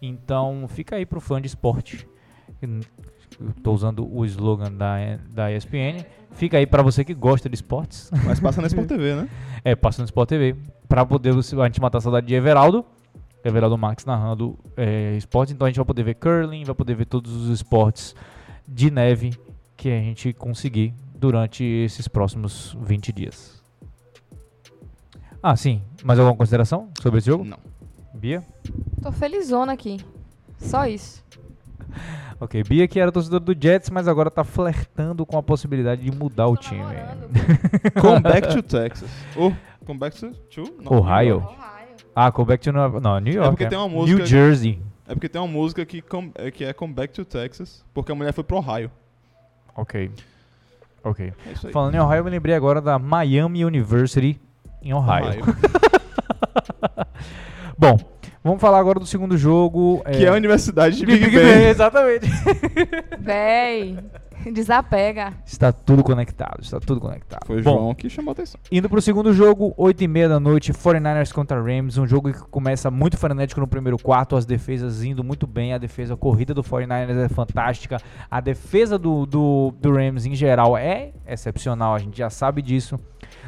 Então, fica aí pro fã de esporte. Tô usando o slogan da, da ESPN. Fica aí pra você que gosta de esportes. Mas passa na Sport TV, né? É, passa no Sport TV. Pra poder você- a gente matar a saudade de Everaldo. Everaldo Max narrando é, esportes. Então a gente vai poder ver curling, vai poder ver todos os esportes de neve que a gente conseguir durante esses próximos 20 dias. Ah, sim. Mais alguma consideração sobre esse jogo? Não. Bia? Tô felizona aqui. Só isso. Ok, Bia que era torcedor do Jets, mas agora tá flertando com a possibilidade de mudar o time. Come back to Texas. Oh, come back to, to não, Ohio. New York. Ah, come back to Nova... Não, New York. porque tem uma música- New Jersey. É porque tem uma música que, come- é- que é Come Back to Texas, porque a mulher foi pro Ohio. Ok. Ok. É. Falando em Ohio, eu me lembrei agora da Miami University em Ohio. Bom, vamos falar agora do segundo jogo. Que é a Universidade de de Big, Big Ben. Ben, exatamente. Véi, desapega. Está tudo conectado, está tudo conectado. Foi o Bom, João que chamou a atenção. Indo pro segundo jogo, 8 e meia da noite, 49ers contra Rams, um jogo que começa muito frenético no primeiro quarto, as defesas indo muito bem, a defesa a corrida do 49ers é fantástica, a defesa do, do, do Rams em geral é excepcional, a gente já sabe disso.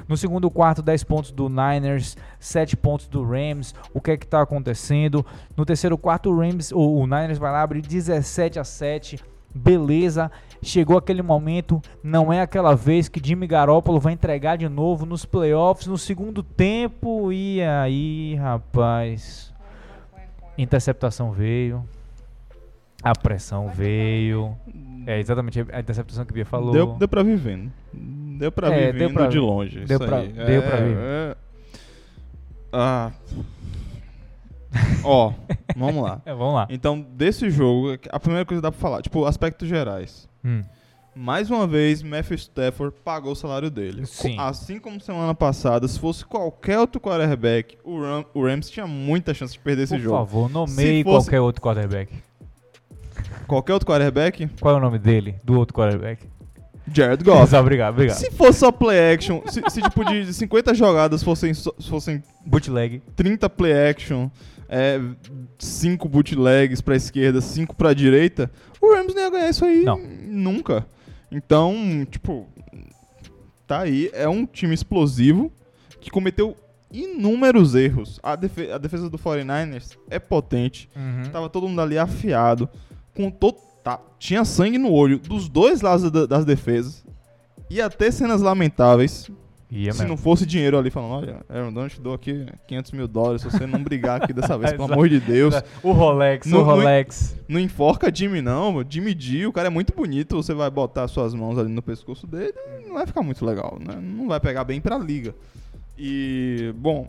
No segundo quarto, 10 pontos do Niners, 7 pontos do Rams. O que é que tá acontecendo? No terceiro quarto, o Rams, o, o Niners vai lá abrir 17 a 7. Beleza, chegou aquele momento, não é aquela vez que Jimmy Garoppolo vai entregar de novo nos playoffs no segundo tempo. E aí, rapaz, interceptação veio, a pressão veio. É exatamente a interceptação que o Bia falou. Deu, deu pra vir vendo. Deu pra É, vir deu vendo pra- de longe. deu pra- aí. deu pra É, vir. é. Ah. Ó, vamos lá. É, vamos lá. Então, desse jogo, a primeira coisa que dá pra falar, tipo, aspectos gerais. Hum. Mais uma vez, Matthew Stafford pagou o salário dele. Sim. Assim como semana passada, se fosse qualquer outro quarterback, o, Ram, o Rams tinha muita chance de perder esse Por jogo. favor, nomeie Se fosse- qualquer outro quarterback. Qualquer outro quarterback, Qual é o nome dele, do outro quarterback? Jared Goff. Obrigado, obrigado. Se fosse só play action, se, se tipo de 50 jogadas fossem, fossem Bootleg. 30 play action, 5 bootlegs pra esquerda, 5 pra direita, o Rams não ia ganhar isso aí Não. nunca. Então, tipo, tá aí, é um time explosivo que cometeu inúmeros erros. A, defe- a defesa do 49ers é potente, Uhum. tava todo mundo ali afiado, com todo, tá, tinha sangue no olho dos dois lados da- das defesas. Ia ter cenas lamentáveis, Ia se mesmo. não fosse dinheiro ali falando, olha, Aaron Donald, te dou aqui 500 mil dólares se você não brigar aqui dessa vez, pelo amor de Deus. O Rolex, No- o Rolex. Não enforca Jimmy não. Jimmy G, o cara é muito bonito, você vai botar suas mãos ali no pescoço dele, não vai ficar muito legal, né? Não vai pegar bem pra liga. E, bom,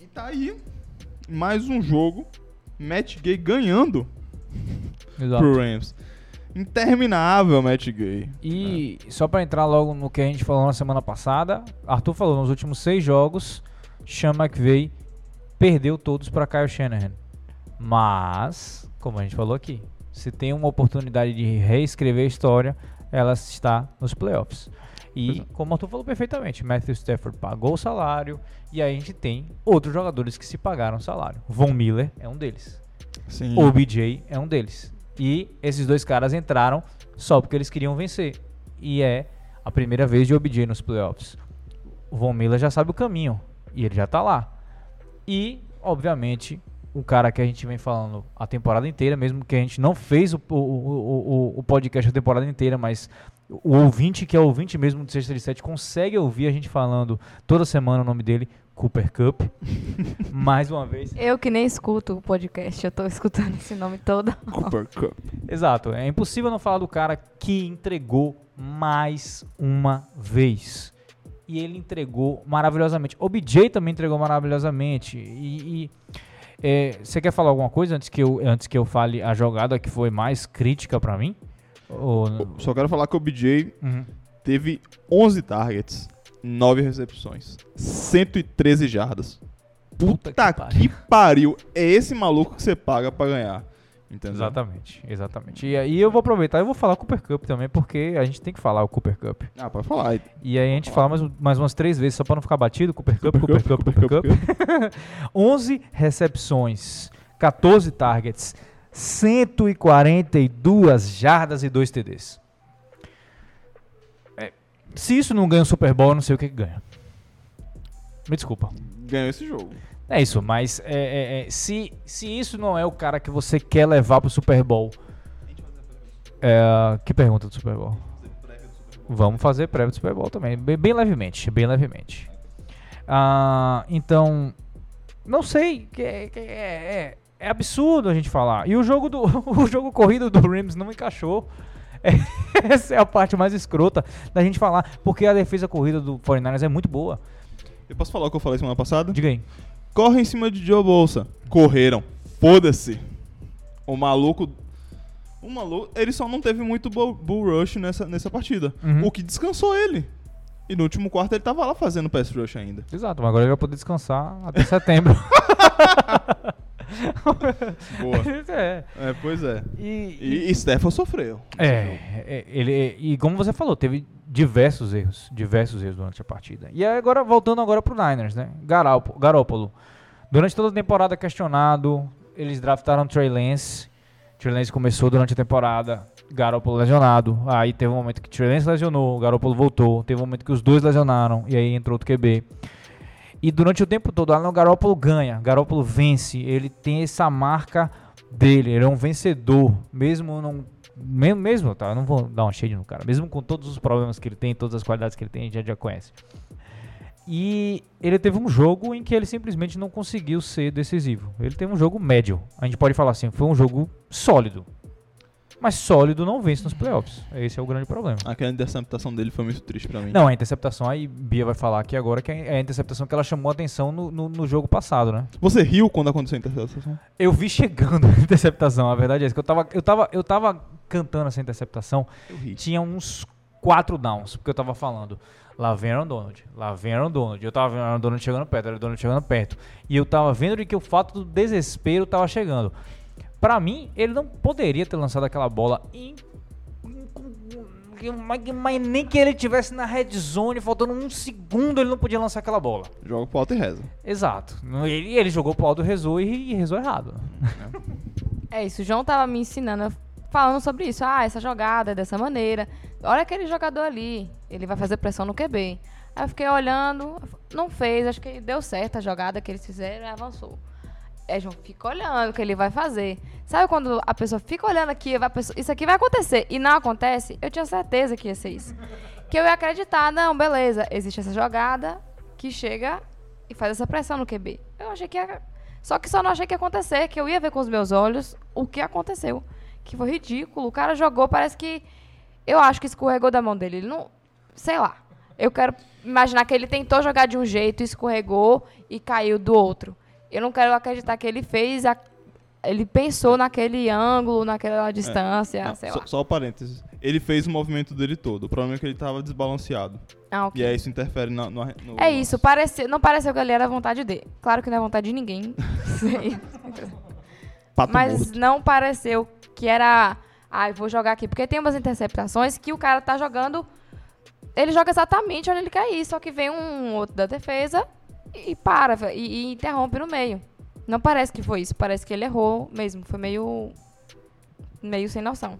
e tá aí, mais um jogo, Matt Gay ganhando Exato. pro Rams. Interminável Matt Gay. E só pra entrar logo no que a gente falou na semana passada, Arthur falou nos últimos seis jogos, Sean McVay perdeu todos pra Kyle Shanahan. Mas, como a gente falou aqui, se tem uma oportunidade de reescrever a história, ela está nos playoffs. E, é. como o Arthur falou perfeitamente, Matthew Stafford pagou o salário e aí a gente tem outros jogadores que se pagaram o salário. Von Miller é um deles. Sim. O OBJ é um deles. E esses dois caras entraram só porque eles queriam vencer. E é a primeira vez de OBJ nos playoffs. O Von Miller já sabe o caminho. E ele já tá lá. E, obviamente, um cara que a gente vem falando a temporada inteira, mesmo que a gente não fez o, o, o, o, o podcast a temporada inteira, mas o ouvinte, que é ouvinte mesmo do Sexta de Sete, consegue ouvir a gente falando toda semana o nome dele, Cooper Cup. Mais uma vez. Eu que nem escuto o podcast, eu tô escutando esse nome todo. Cooper Cup. Exato, é impossível não falar do cara que entregou mais uma vez. E ele entregou maravilhosamente. O BJ também entregou maravilhosamente. E, e, é, você quer falar alguma coisa antes que, eu, antes que eu fale a jogada que foi mais crítica pra mim? Ou- Só quero falar que o BJ Uhum. teve 11 targets, 9 recepções, 113 jardas. Puta Puta, que que, pariu. É esse maluco que você paga pra ganhar. Entendeu? Exatamente, exatamente. E aí eu vou aproveitar e vou falar Cooper Cup também, porque a gente tem que falar o Cooper Cup. Ah, pode falar. E aí a gente fala mais, mais umas três vezes, só pra não ficar batido, Cooper Cup, Cooper, Cup, Cooper, Cup. 11 recepções, 14 targets, 142 jardas e 2 TDs. Se isso não ganha o Super Bowl, eu não sei o que, que ganha. Me desculpa. Ganhou esse jogo. É isso, mas é, é, é, se, se isso não é o cara que você quer levar pro Super Bowl. É, que pergunta do Super Bowl? Vamos fazer prévia do Super Bowl também, bem, bem levemente, bem levemente. Ah, então, não sei, é, é- é absurdo a gente falar. E o jogo do o jogo corrido do Rams não encaixou. Essa é a parte mais escrota da gente falar, porque a defesa corrida do 49ers é muito boa. Eu posso falar o que eu falei semana passada? Diga aí. Corre em cima de Joe Bolsa. Correram. Foda-se. O maluco. O maluco. Ele só não teve muito bull, bull rush nessa, nessa partida. Uhum. O que descansou ele. E no último quarto ele tava lá fazendo pass rush ainda. Exato, mas agora ele vai poder descansar até setembro. Boa. é. É, pois é. E, E, e Stefan sofreu. É, é, ele e como você falou, teve diversos erros, diversos erros durante a partida. E agora voltando agora pro Niners, né? Garoppolo, Garoppolo. Durante toda a temporada questionado, eles draftaram Trey Lance. Trey Lance começou durante a temporada, Garoppolo lesionado. Aí teve um momento que Trey Lance lesionou, Garoppolo voltou. Teve um momento que os dois lesionaram e aí entrou outro QB. E durante o tempo todo, Alan Garoppolo ganha, Garoppolo vence, ele tem essa marca dele, ele é um vencedor, mesmo não mesmo, mesmo tá, eu não vou dar uma shade no cara, mesmo com todos os problemas que ele tem, todas as qualidades que ele tem, a gente já conhece. E ele teve um jogo em que ele simplesmente não conseguiu ser decisivo. Ele teve um jogo médio. A gente pode falar assim, foi um jogo sólido. Mas sólido não vence nos playoffs. Esse é o grande problema. Aquela interceptação dele foi muito triste pra mim. Não, a interceptação, aí Bia vai falar aqui agora, que é a interceptação que ela chamou a atenção no, no, no jogo passado, né? Você riu quando aconteceu a interceptação? Eu vi chegando a interceptação, a verdade é essa, que eu tava, eu tava, eu tava cantando essa interceptação, tinha uns quatro downs, porque eu tava falando, lá vem Aaron Donald, lá vem Aaron Donald, eu tava vendo Aaron Donald chegando perto, Aaron Donald chegando perto, e eu tava vendo de que o fato do desespero tava chegando. Pra mim, ele não poderia ter lançado aquela bola em... em- mas- mas nem que ele tivesse na red zone, faltando um segundo, ele não podia lançar aquela bola. Joga pro alto e reza. Exato. Ele, ele jogou pro alto rezou e, e rezou errado. É isso, o João tava me ensinando, falando sobre isso. Ah, essa jogada é dessa maneira. Olha aquele jogador ali, ele vai fazer pressão no QB. Aí eu fiquei olhando, não fez, acho que deu certo a jogada que eles fizeram e avançou. É, João, fica olhando o que ele vai fazer. Sabe quando a pessoa fica olhando aqui, vai- pessoa- isso aqui vai acontecer e não acontece? Eu tinha certeza que ia ser isso. Que eu ia acreditar, não, beleza, existe essa jogada que chega e faz essa pressão no QB. Eu achei que ia só que só não achei que ia acontecer, que eu ia ver com os meus olhos o que aconteceu. Que foi ridículo. O cara jogou, parece que. Eu acho que escorregou da mão dele. Ele não. Sei lá. Eu quero imaginar que ele tentou jogar de um jeito, escorregou e caiu do outro. Eu não quero acreditar que ele fez. A, ele pensou naquele ângulo, naquela distância, Não, sei só, lá. só um parênteses. Ele fez o movimento dele todo. O problema é que ele tava desbalanceado. Ah. E aí isso interfere na- no, no É isso, pareceu, não pareceu que ali era a vontade dele. Claro que não é vontade de ninguém. Mas morto. não pareceu que era. Ai, vou jogar aqui. Porque tem umas interceptações que o cara tá jogando. Ele joga exatamente onde ele quer ir. Só que vem um outro da defesa e para e, e interrompe no meio. Não parece que foi isso. Parece que ele errou mesmo. Foi meio. meio sem noção.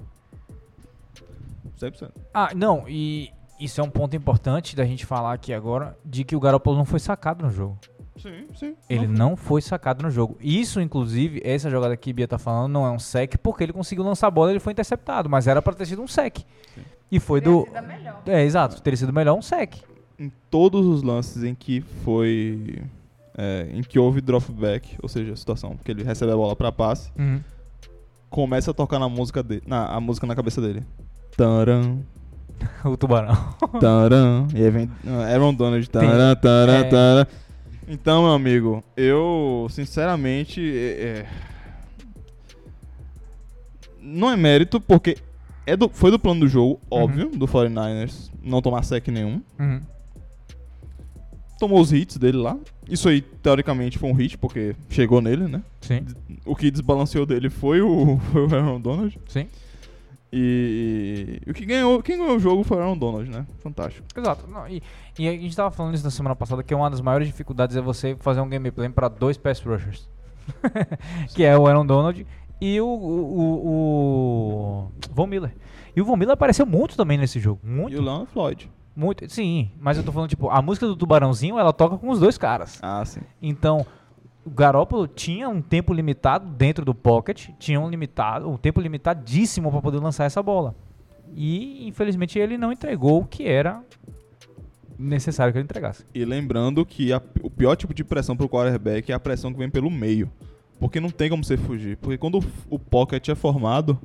100%. Ah, não, e isso é um ponto importante da gente falar aqui agora, de que o Garoppolo não foi sacado no jogo. Sim, sim. Ele não foi sacado no jogo. Isso, inclusive, essa jogada que Bia tá falando não é um sec, porque ele conseguiu lançar a bola e ele foi interceptado, mas era pra ter sido um sec. E foi do... É, exato, teria sido melhor um sec. Em todos os lances em que foi. é, em que houve dropback, ou seja, a situação que ele recebe a bola pra passe, começa a tocar na música dele. Na, a música na cabeça dele. Taran, o tubarão. taran. E aí vem Aaron Donald. Taran, taran, é. taran. Então, meu amigo, eu sinceramente. é, é, não é mérito, porque é do- foi do plano do jogo, óbvio, do 49ers, não tomar sec nenhum. Uhum. Tomou os hits dele lá. Isso aí, teoricamente, foi um hit, porque chegou nele, né? Sim, O que desbalanceou dele foi o, foi o Aaron Donald. sim. E, e o que ganhou, quem ganhou o jogo foi o Aaron Donald, né? Fantástico. Exato. Não, e, e a gente tava falando isso na semana passada, que uma das maiores dificuldades é você fazer um gameplay pra dois pass rushers. que é o Aaron Donald e o, o, o, o Von Miller. E o Von Miller apareceu muito também nesse jogo. Muito. E o Leon Floyd. Muito, sim, mas eu tô falando, tipo, a música do Tubarãozinho, ela toca com os dois caras. Ah, sim. Então, o Garoppolo tinha um tempo limitado dentro do pocket, tinha um limitado, um tempo limitadíssimo para poder lançar essa bola. E, infelizmente, ele não entregou o que era necessário que ele entregasse. E lembrando que a- o pior tipo de pressão pro quarterback é a pressão que vem pelo meio. Porque não tem como você fugir. Porque quando o, o pocket é formado,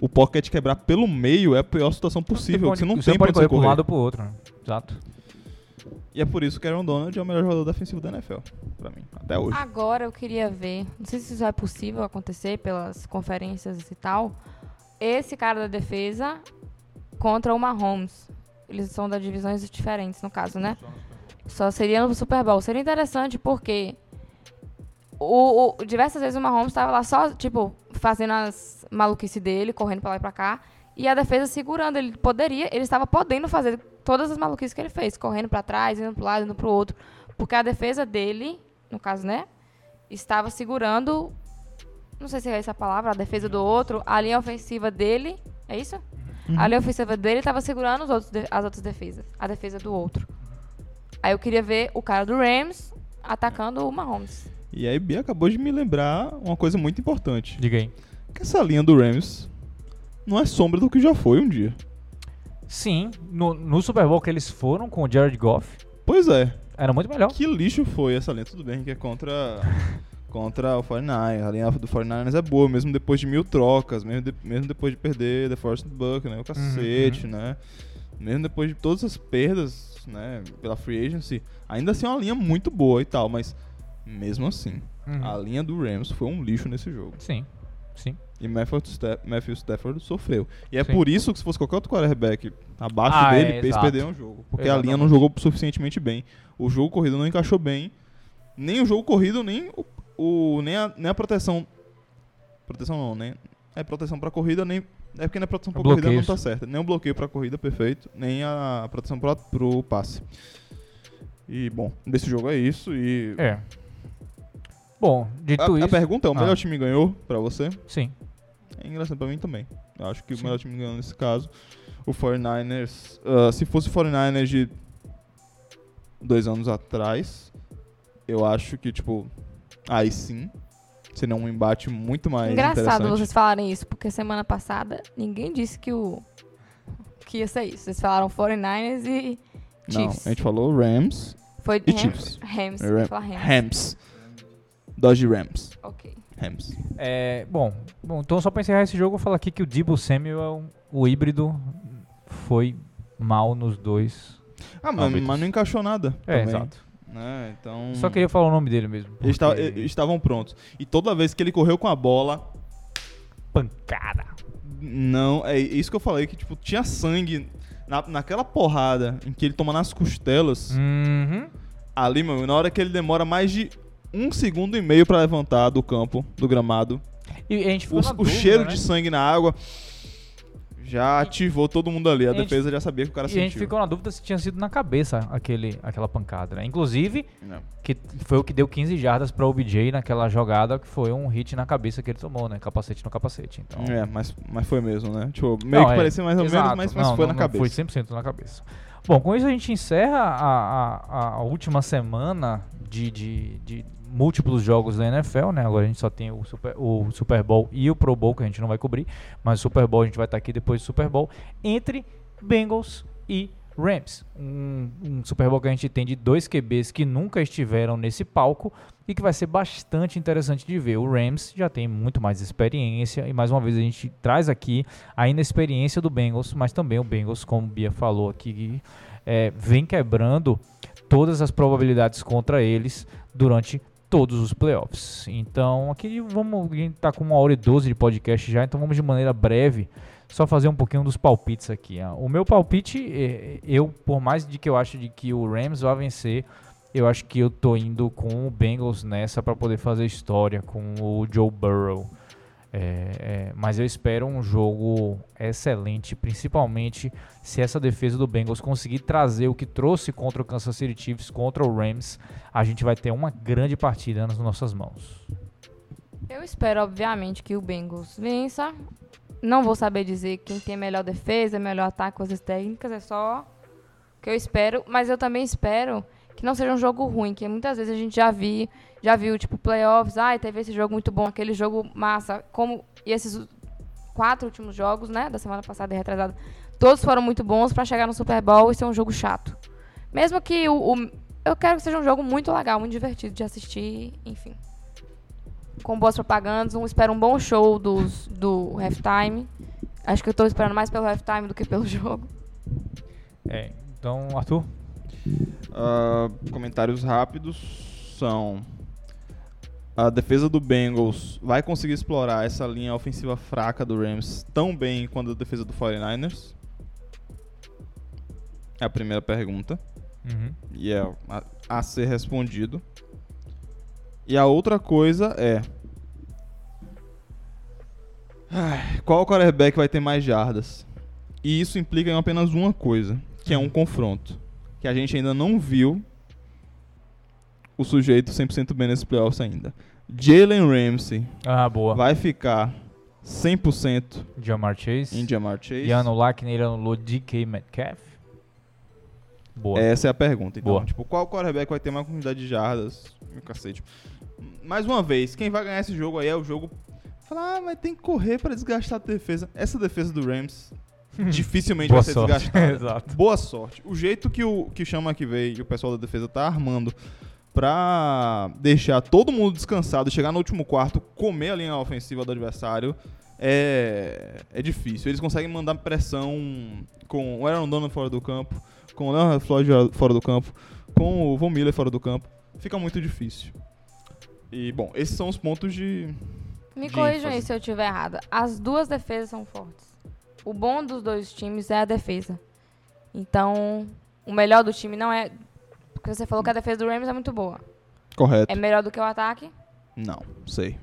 o pocket quebrar pelo meio é a pior situação possível. Você não você tem pode correr você para um lado ou pro outro. né? Exato. E é por isso que Aaron Donald é o melhor jogador defensivo da NFL. Pra mim, até hoje. Agora eu queria ver, não sei se isso é possível acontecer pelas conferências e tal, esse cara da defesa contra o Mahomes. Eles são de divisões diferentes, no caso, né? Só seria no Super Bowl. Seria interessante porque o, o- diversas vezes o Mahomes estava lá só, tipo, fazendo as maluquices dele, correndo pra lá e pra cá, e a defesa segurando. Ele poderia, ele estava podendo fazer todas as maluquices que ele fez, correndo pra trás, indo pro lado, indo pro outro, porque a defesa dele, no caso, né, estava segurando, não sei se é essa a palavra, a defesa do outro, a linha ofensiva dele, é isso? A linha ofensiva dele estava segurando os outros as outras defesas, a defesa do outro. Aí eu queria ver o cara do Rams atacando o Mahomes. E aí, Bia acabou de me lembrar uma coisa muito importante. Diga aí. Que essa linha do Rams não é sombra do que já foi um dia. Sim, no, no Super Bowl que eles foram com o Jared Goff, Pois é. era muito melhor. Que lixo foi essa linha? Tudo bem que é contra, contra o 49 A linha do 49ers é boa, mesmo depois de mil trocas, mesmo, de- mesmo depois de perder The Force Buck, né? O cacete, né? Mesmo depois de todas as perdas, né? Pela free agency, ainda assim é uma linha muito boa e tal, mas mesmo assim, Uhum. a linha do Rams foi um lixo nesse jogo. Sim, sim. E Matthew, Sta- Matthew Stafford sofreu. E é Sim. por isso que se fosse qualquer outro quarterback abaixo Ah, dele, é, perderam o jogo. Porque a linha Exatamente. não jogou suficientemente bem. O jogo corrido não encaixou bem. Nem o jogo corrido, nem o, o- nem, a, nem a proteção. Proteção não, nem. É proteção pra corrida, nem. É porque na proteção pra corrida não tá certa. Nem o bloqueio pra corrida perfeito, nem a proteção pro, pro passe. E, bom, desse jogo é isso. E. É. Bom, dito A, a isso. pergunta é: o melhor Ah. time ganhou pra você? Sim. É engraçado pra mim também. Eu acho que Sim. o melhor time ganhou nesse caso. O 49ers. ah, se fosse o 49ers de dois anos atrás, eu acho que, tipo, aí sim. Seria um embate muito mais Engraçado interessante. vocês falarem isso, porque semana passada ninguém disse que o que ia ser isso. Vocês falaram 49ers e Não, Chiefs. a gente falou Rams Foi e Rams. Chiefs. Rams. Ram- vou falar Rams. Rams. Dodge Rams. Ok. Rams. É, bom, bom, então só pra encerrar esse jogo, eu vou falar aqui que o Debo Samuel, o híbrido, foi mal nos dois. Ah, mas, mas não encaixou nada. É, também, exato. né? Então. Só queria falar o nome dele mesmo. Eles estavam- porque- eles estavam prontos. E toda vez que ele correu com a bola, Pancada. Não, é isso que eu falei, que tipo, tinha sangue na, naquela porrada em que ele toma nas costelas. Uhum. Ali, meu, na hora que ele demora mais de um segundo e meio pra levantar do campo, do gramado. E a gente O, na o dúvida, cheiro né? de sangue na água já ativou todo mundo ali. A E a gente- defesa já sabia que o cara E a gente sentiu. ficou na dúvida se tinha sido na cabeça aquele, aquela pancada, né? Inclusive, Não. que foi o que deu 15 jardas pra OBJ naquela jogada, que foi um hit na cabeça que ele tomou, né? Capacete no capacete. Então, É, mas, mas foi mesmo, né? Tipo, meio Não, que é, parecia mais ou exato. menos, mas, mas Não, foi na cabeça. Foi 100% na cabeça. Bom, com isso a gente encerra a, a, a última semana de, de, de múltiplos jogos da NFL, né? Agora a gente só tem o Super, o Super Bowl e o Pro Bowl que a gente não vai cobrir, mas o Super Bowl a gente vai estar aqui depois do Super Bowl entre Bengals e Rams. Um, um Super Bowl que a gente tem de dois QBs que nunca estiveram nesse palco e que vai ser bastante interessante de ver. O Rams já tem muito mais experiência e mais uma vez a gente traz aqui a inexperiência do Bengals, mas também o Bengals, como o Bia falou aqui, é, vem quebrando todas as probabilidades contra eles durante todos os playoffs. Então, aqui vamos, a gente tá com uma hora e doze de podcast já, então vamos de maneira breve só fazer um pouquinho dos palpites aqui. ah. O meu palpite, é, eu, por mais de que eu acho de que o Rams vai vencer, eu acho que eu tô indo com o Bengals nessa para poder fazer história com o Joe Burrow. É, é, mas eu espero um jogo excelente, principalmente se essa defesa do Bengals conseguir trazer o que trouxe contra o Kansas City Chiefs, contra o Rams, a gente vai ter uma grande partida nas nossas mãos. Eu espero, obviamente, que o Bengals vença. Não vou saber dizer quem tem melhor defesa, melhor ataque, coisas técnicas, é só o que eu espero. Mas eu também espero que não seja um jogo ruim, que muitas vezes a gente já vi, já viu, tipo, playoffs, ai, teve esse jogo muito bom, aquele jogo massa, como e esses quatro últimos jogos, né, da semana passada e retrasada, todos foram muito bons pra chegar no Super Bowl e ser um jogo chato. Mesmo que o, o- eu quero que seja um jogo muito legal, muito divertido de assistir, enfim. com boas propagandas. Um, espero um bom show dos, do halftime. Acho que eu tô esperando mais pelo halftime do que pelo jogo. É, então, Arthur? Ah, comentários rápidos são. A defesa do Bengals vai conseguir explorar essa linha ofensiva fraca do Rams tão bem quanto a defesa do 49ers? É a primeira pergunta. Uhum. E é a, a ser respondido. E a outra coisa é. Ai, Qual quarterback vai ter mais jardas? E isso implica em apenas uma coisa, que é um confronto. Que a gente ainda não viu o sujeito 100% bem nesse playoffs ainda. Jalen Ramsey Ah, boa. vai ficar 100% Jamar Chase. em Jamar Chase? E que ele anulou DK Metcalf. Boa. Essa é a pergunta. Então, Boa. tipo, qual quarterback vai ter mais quantidade de jardas? Meu cacete. Mais uma vez, quem vai ganhar esse jogo aí é o jogo. Falar, ah, mas tem que correr pra desgastar a defesa. Essa defesa do Rams dificilmente vai ser sorte. desgastada. Exato. Boa sorte. O jeito que o que chama que veio e o pessoal da defesa tá armando pra deixar todo mundo descansado, chegar no último quarto, comer a linha ofensiva do adversário, é, é difícil. Eles conseguem mandar pressão com o Aaron Donald fora do campo, com o Leonard Floyd fora do campo, com o Von Miller fora do campo. Fica muito difícil. E, bom, esses são os pontos de... Me corrijam aí se eu estiver errada. As duas defesas são fortes. O bom dos dois times é a defesa. Então, o melhor do time não é. Porque você falou que a defesa do Rams é muito boa. Correto. É melhor do que o ataque? Não, sei.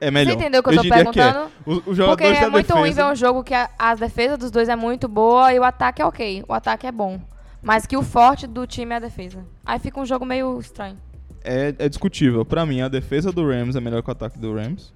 É melhor. Você entendeu o que eu tô diria que é. perguntando? O- Os Porque é muito ruim ver defesa... um jogo que a, a defesa dos dois é muito boa e o ataque é ok. O ataque é bom. Mas que o forte do time é a defesa. Aí fica um jogo meio estranho. é, é discutível. Pra mim, a defesa do Rams é melhor que o ataque do Rams.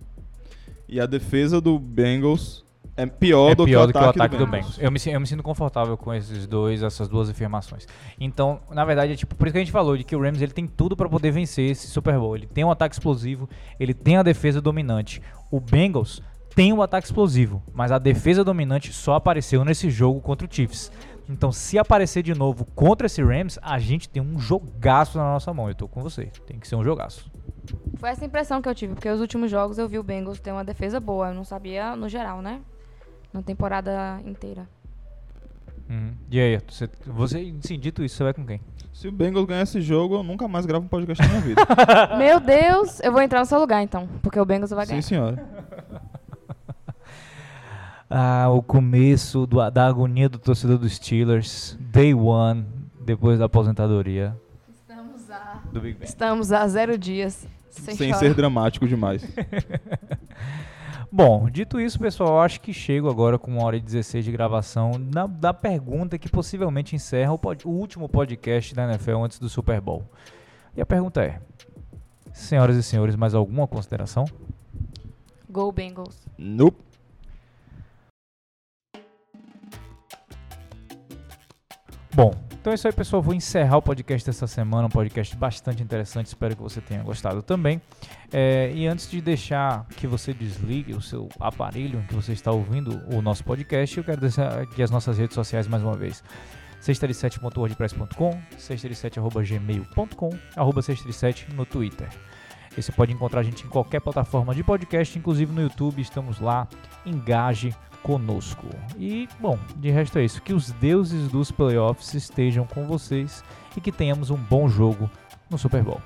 E a defesa do Bengals é pior, é do, pior que o ataque do, Bengals. Bengals. Eu me, eu me sinto confortável com esses dois, essas duas afirmações. Então, na verdade, é tipo, por isso que a gente falou de que o Rams ele tem tudo pra poder vencer esse Super Bowl. Ele tem um ataque explosivo, ele tem a defesa dominante. O Bengals tem o ataque explosivo, mas a defesa dominante só apareceu nesse jogo contra o Chiefs. Então, se aparecer de novo contra esse Rams, a gente tem um jogaço na nossa mão. Eu tô com você. Tem que ser um jogaço. Foi essa impressão que eu tive, porque os últimos jogos eu vi o Bengals ter uma defesa boa. Eu não sabia no geral, né? Na temporada inteira. Uhum. E aí, você, você, sim, dito isso, você vai com quem? Se o Bengals ganhar esse jogo, eu nunca mais gravo um podcast na minha vida. Meu Deus, eu vou entrar no seu lugar então, porque o Bengals vai Sim, ganhar. senhora. Ah, o começo do- da agonia do torcedor dos Steelers, day one, depois da aposentadoria Estamos a, do Big Ben. estamos a zero dias. Sem, Sem ser dramático demais. Bom, dito isso, pessoal, eu acho que chego agora com uma hora e 16 de gravação na, da pergunta que possivelmente encerra o, pod- o último podcast da NFL antes do Super Bowl. E a pergunta é: Senhoras e senhores, mais alguma consideração? Go Bengals. nope. Bom, então é isso aí, pessoal. Vou encerrar o podcast dessa semana. Um podcast bastante interessante. Espero que você tenha gostado também. É, e antes de deixar que você desligue o seu aparelho que você está ouvindo o nosso podcast, eu quero deixar aqui as nossas redes sociais mais uma vez. 637.wordpress.com, 637.gmail.com, arroba 637 no Twitter. E você pode encontrar a gente em qualquer plataforma de podcast, inclusive no YouTube, estamos lá. Engaje conosco. E, bom, de resto é isso. Que os deuses dos playoffs estejam com vocês e que tenhamos um bom jogo no Super Bowl.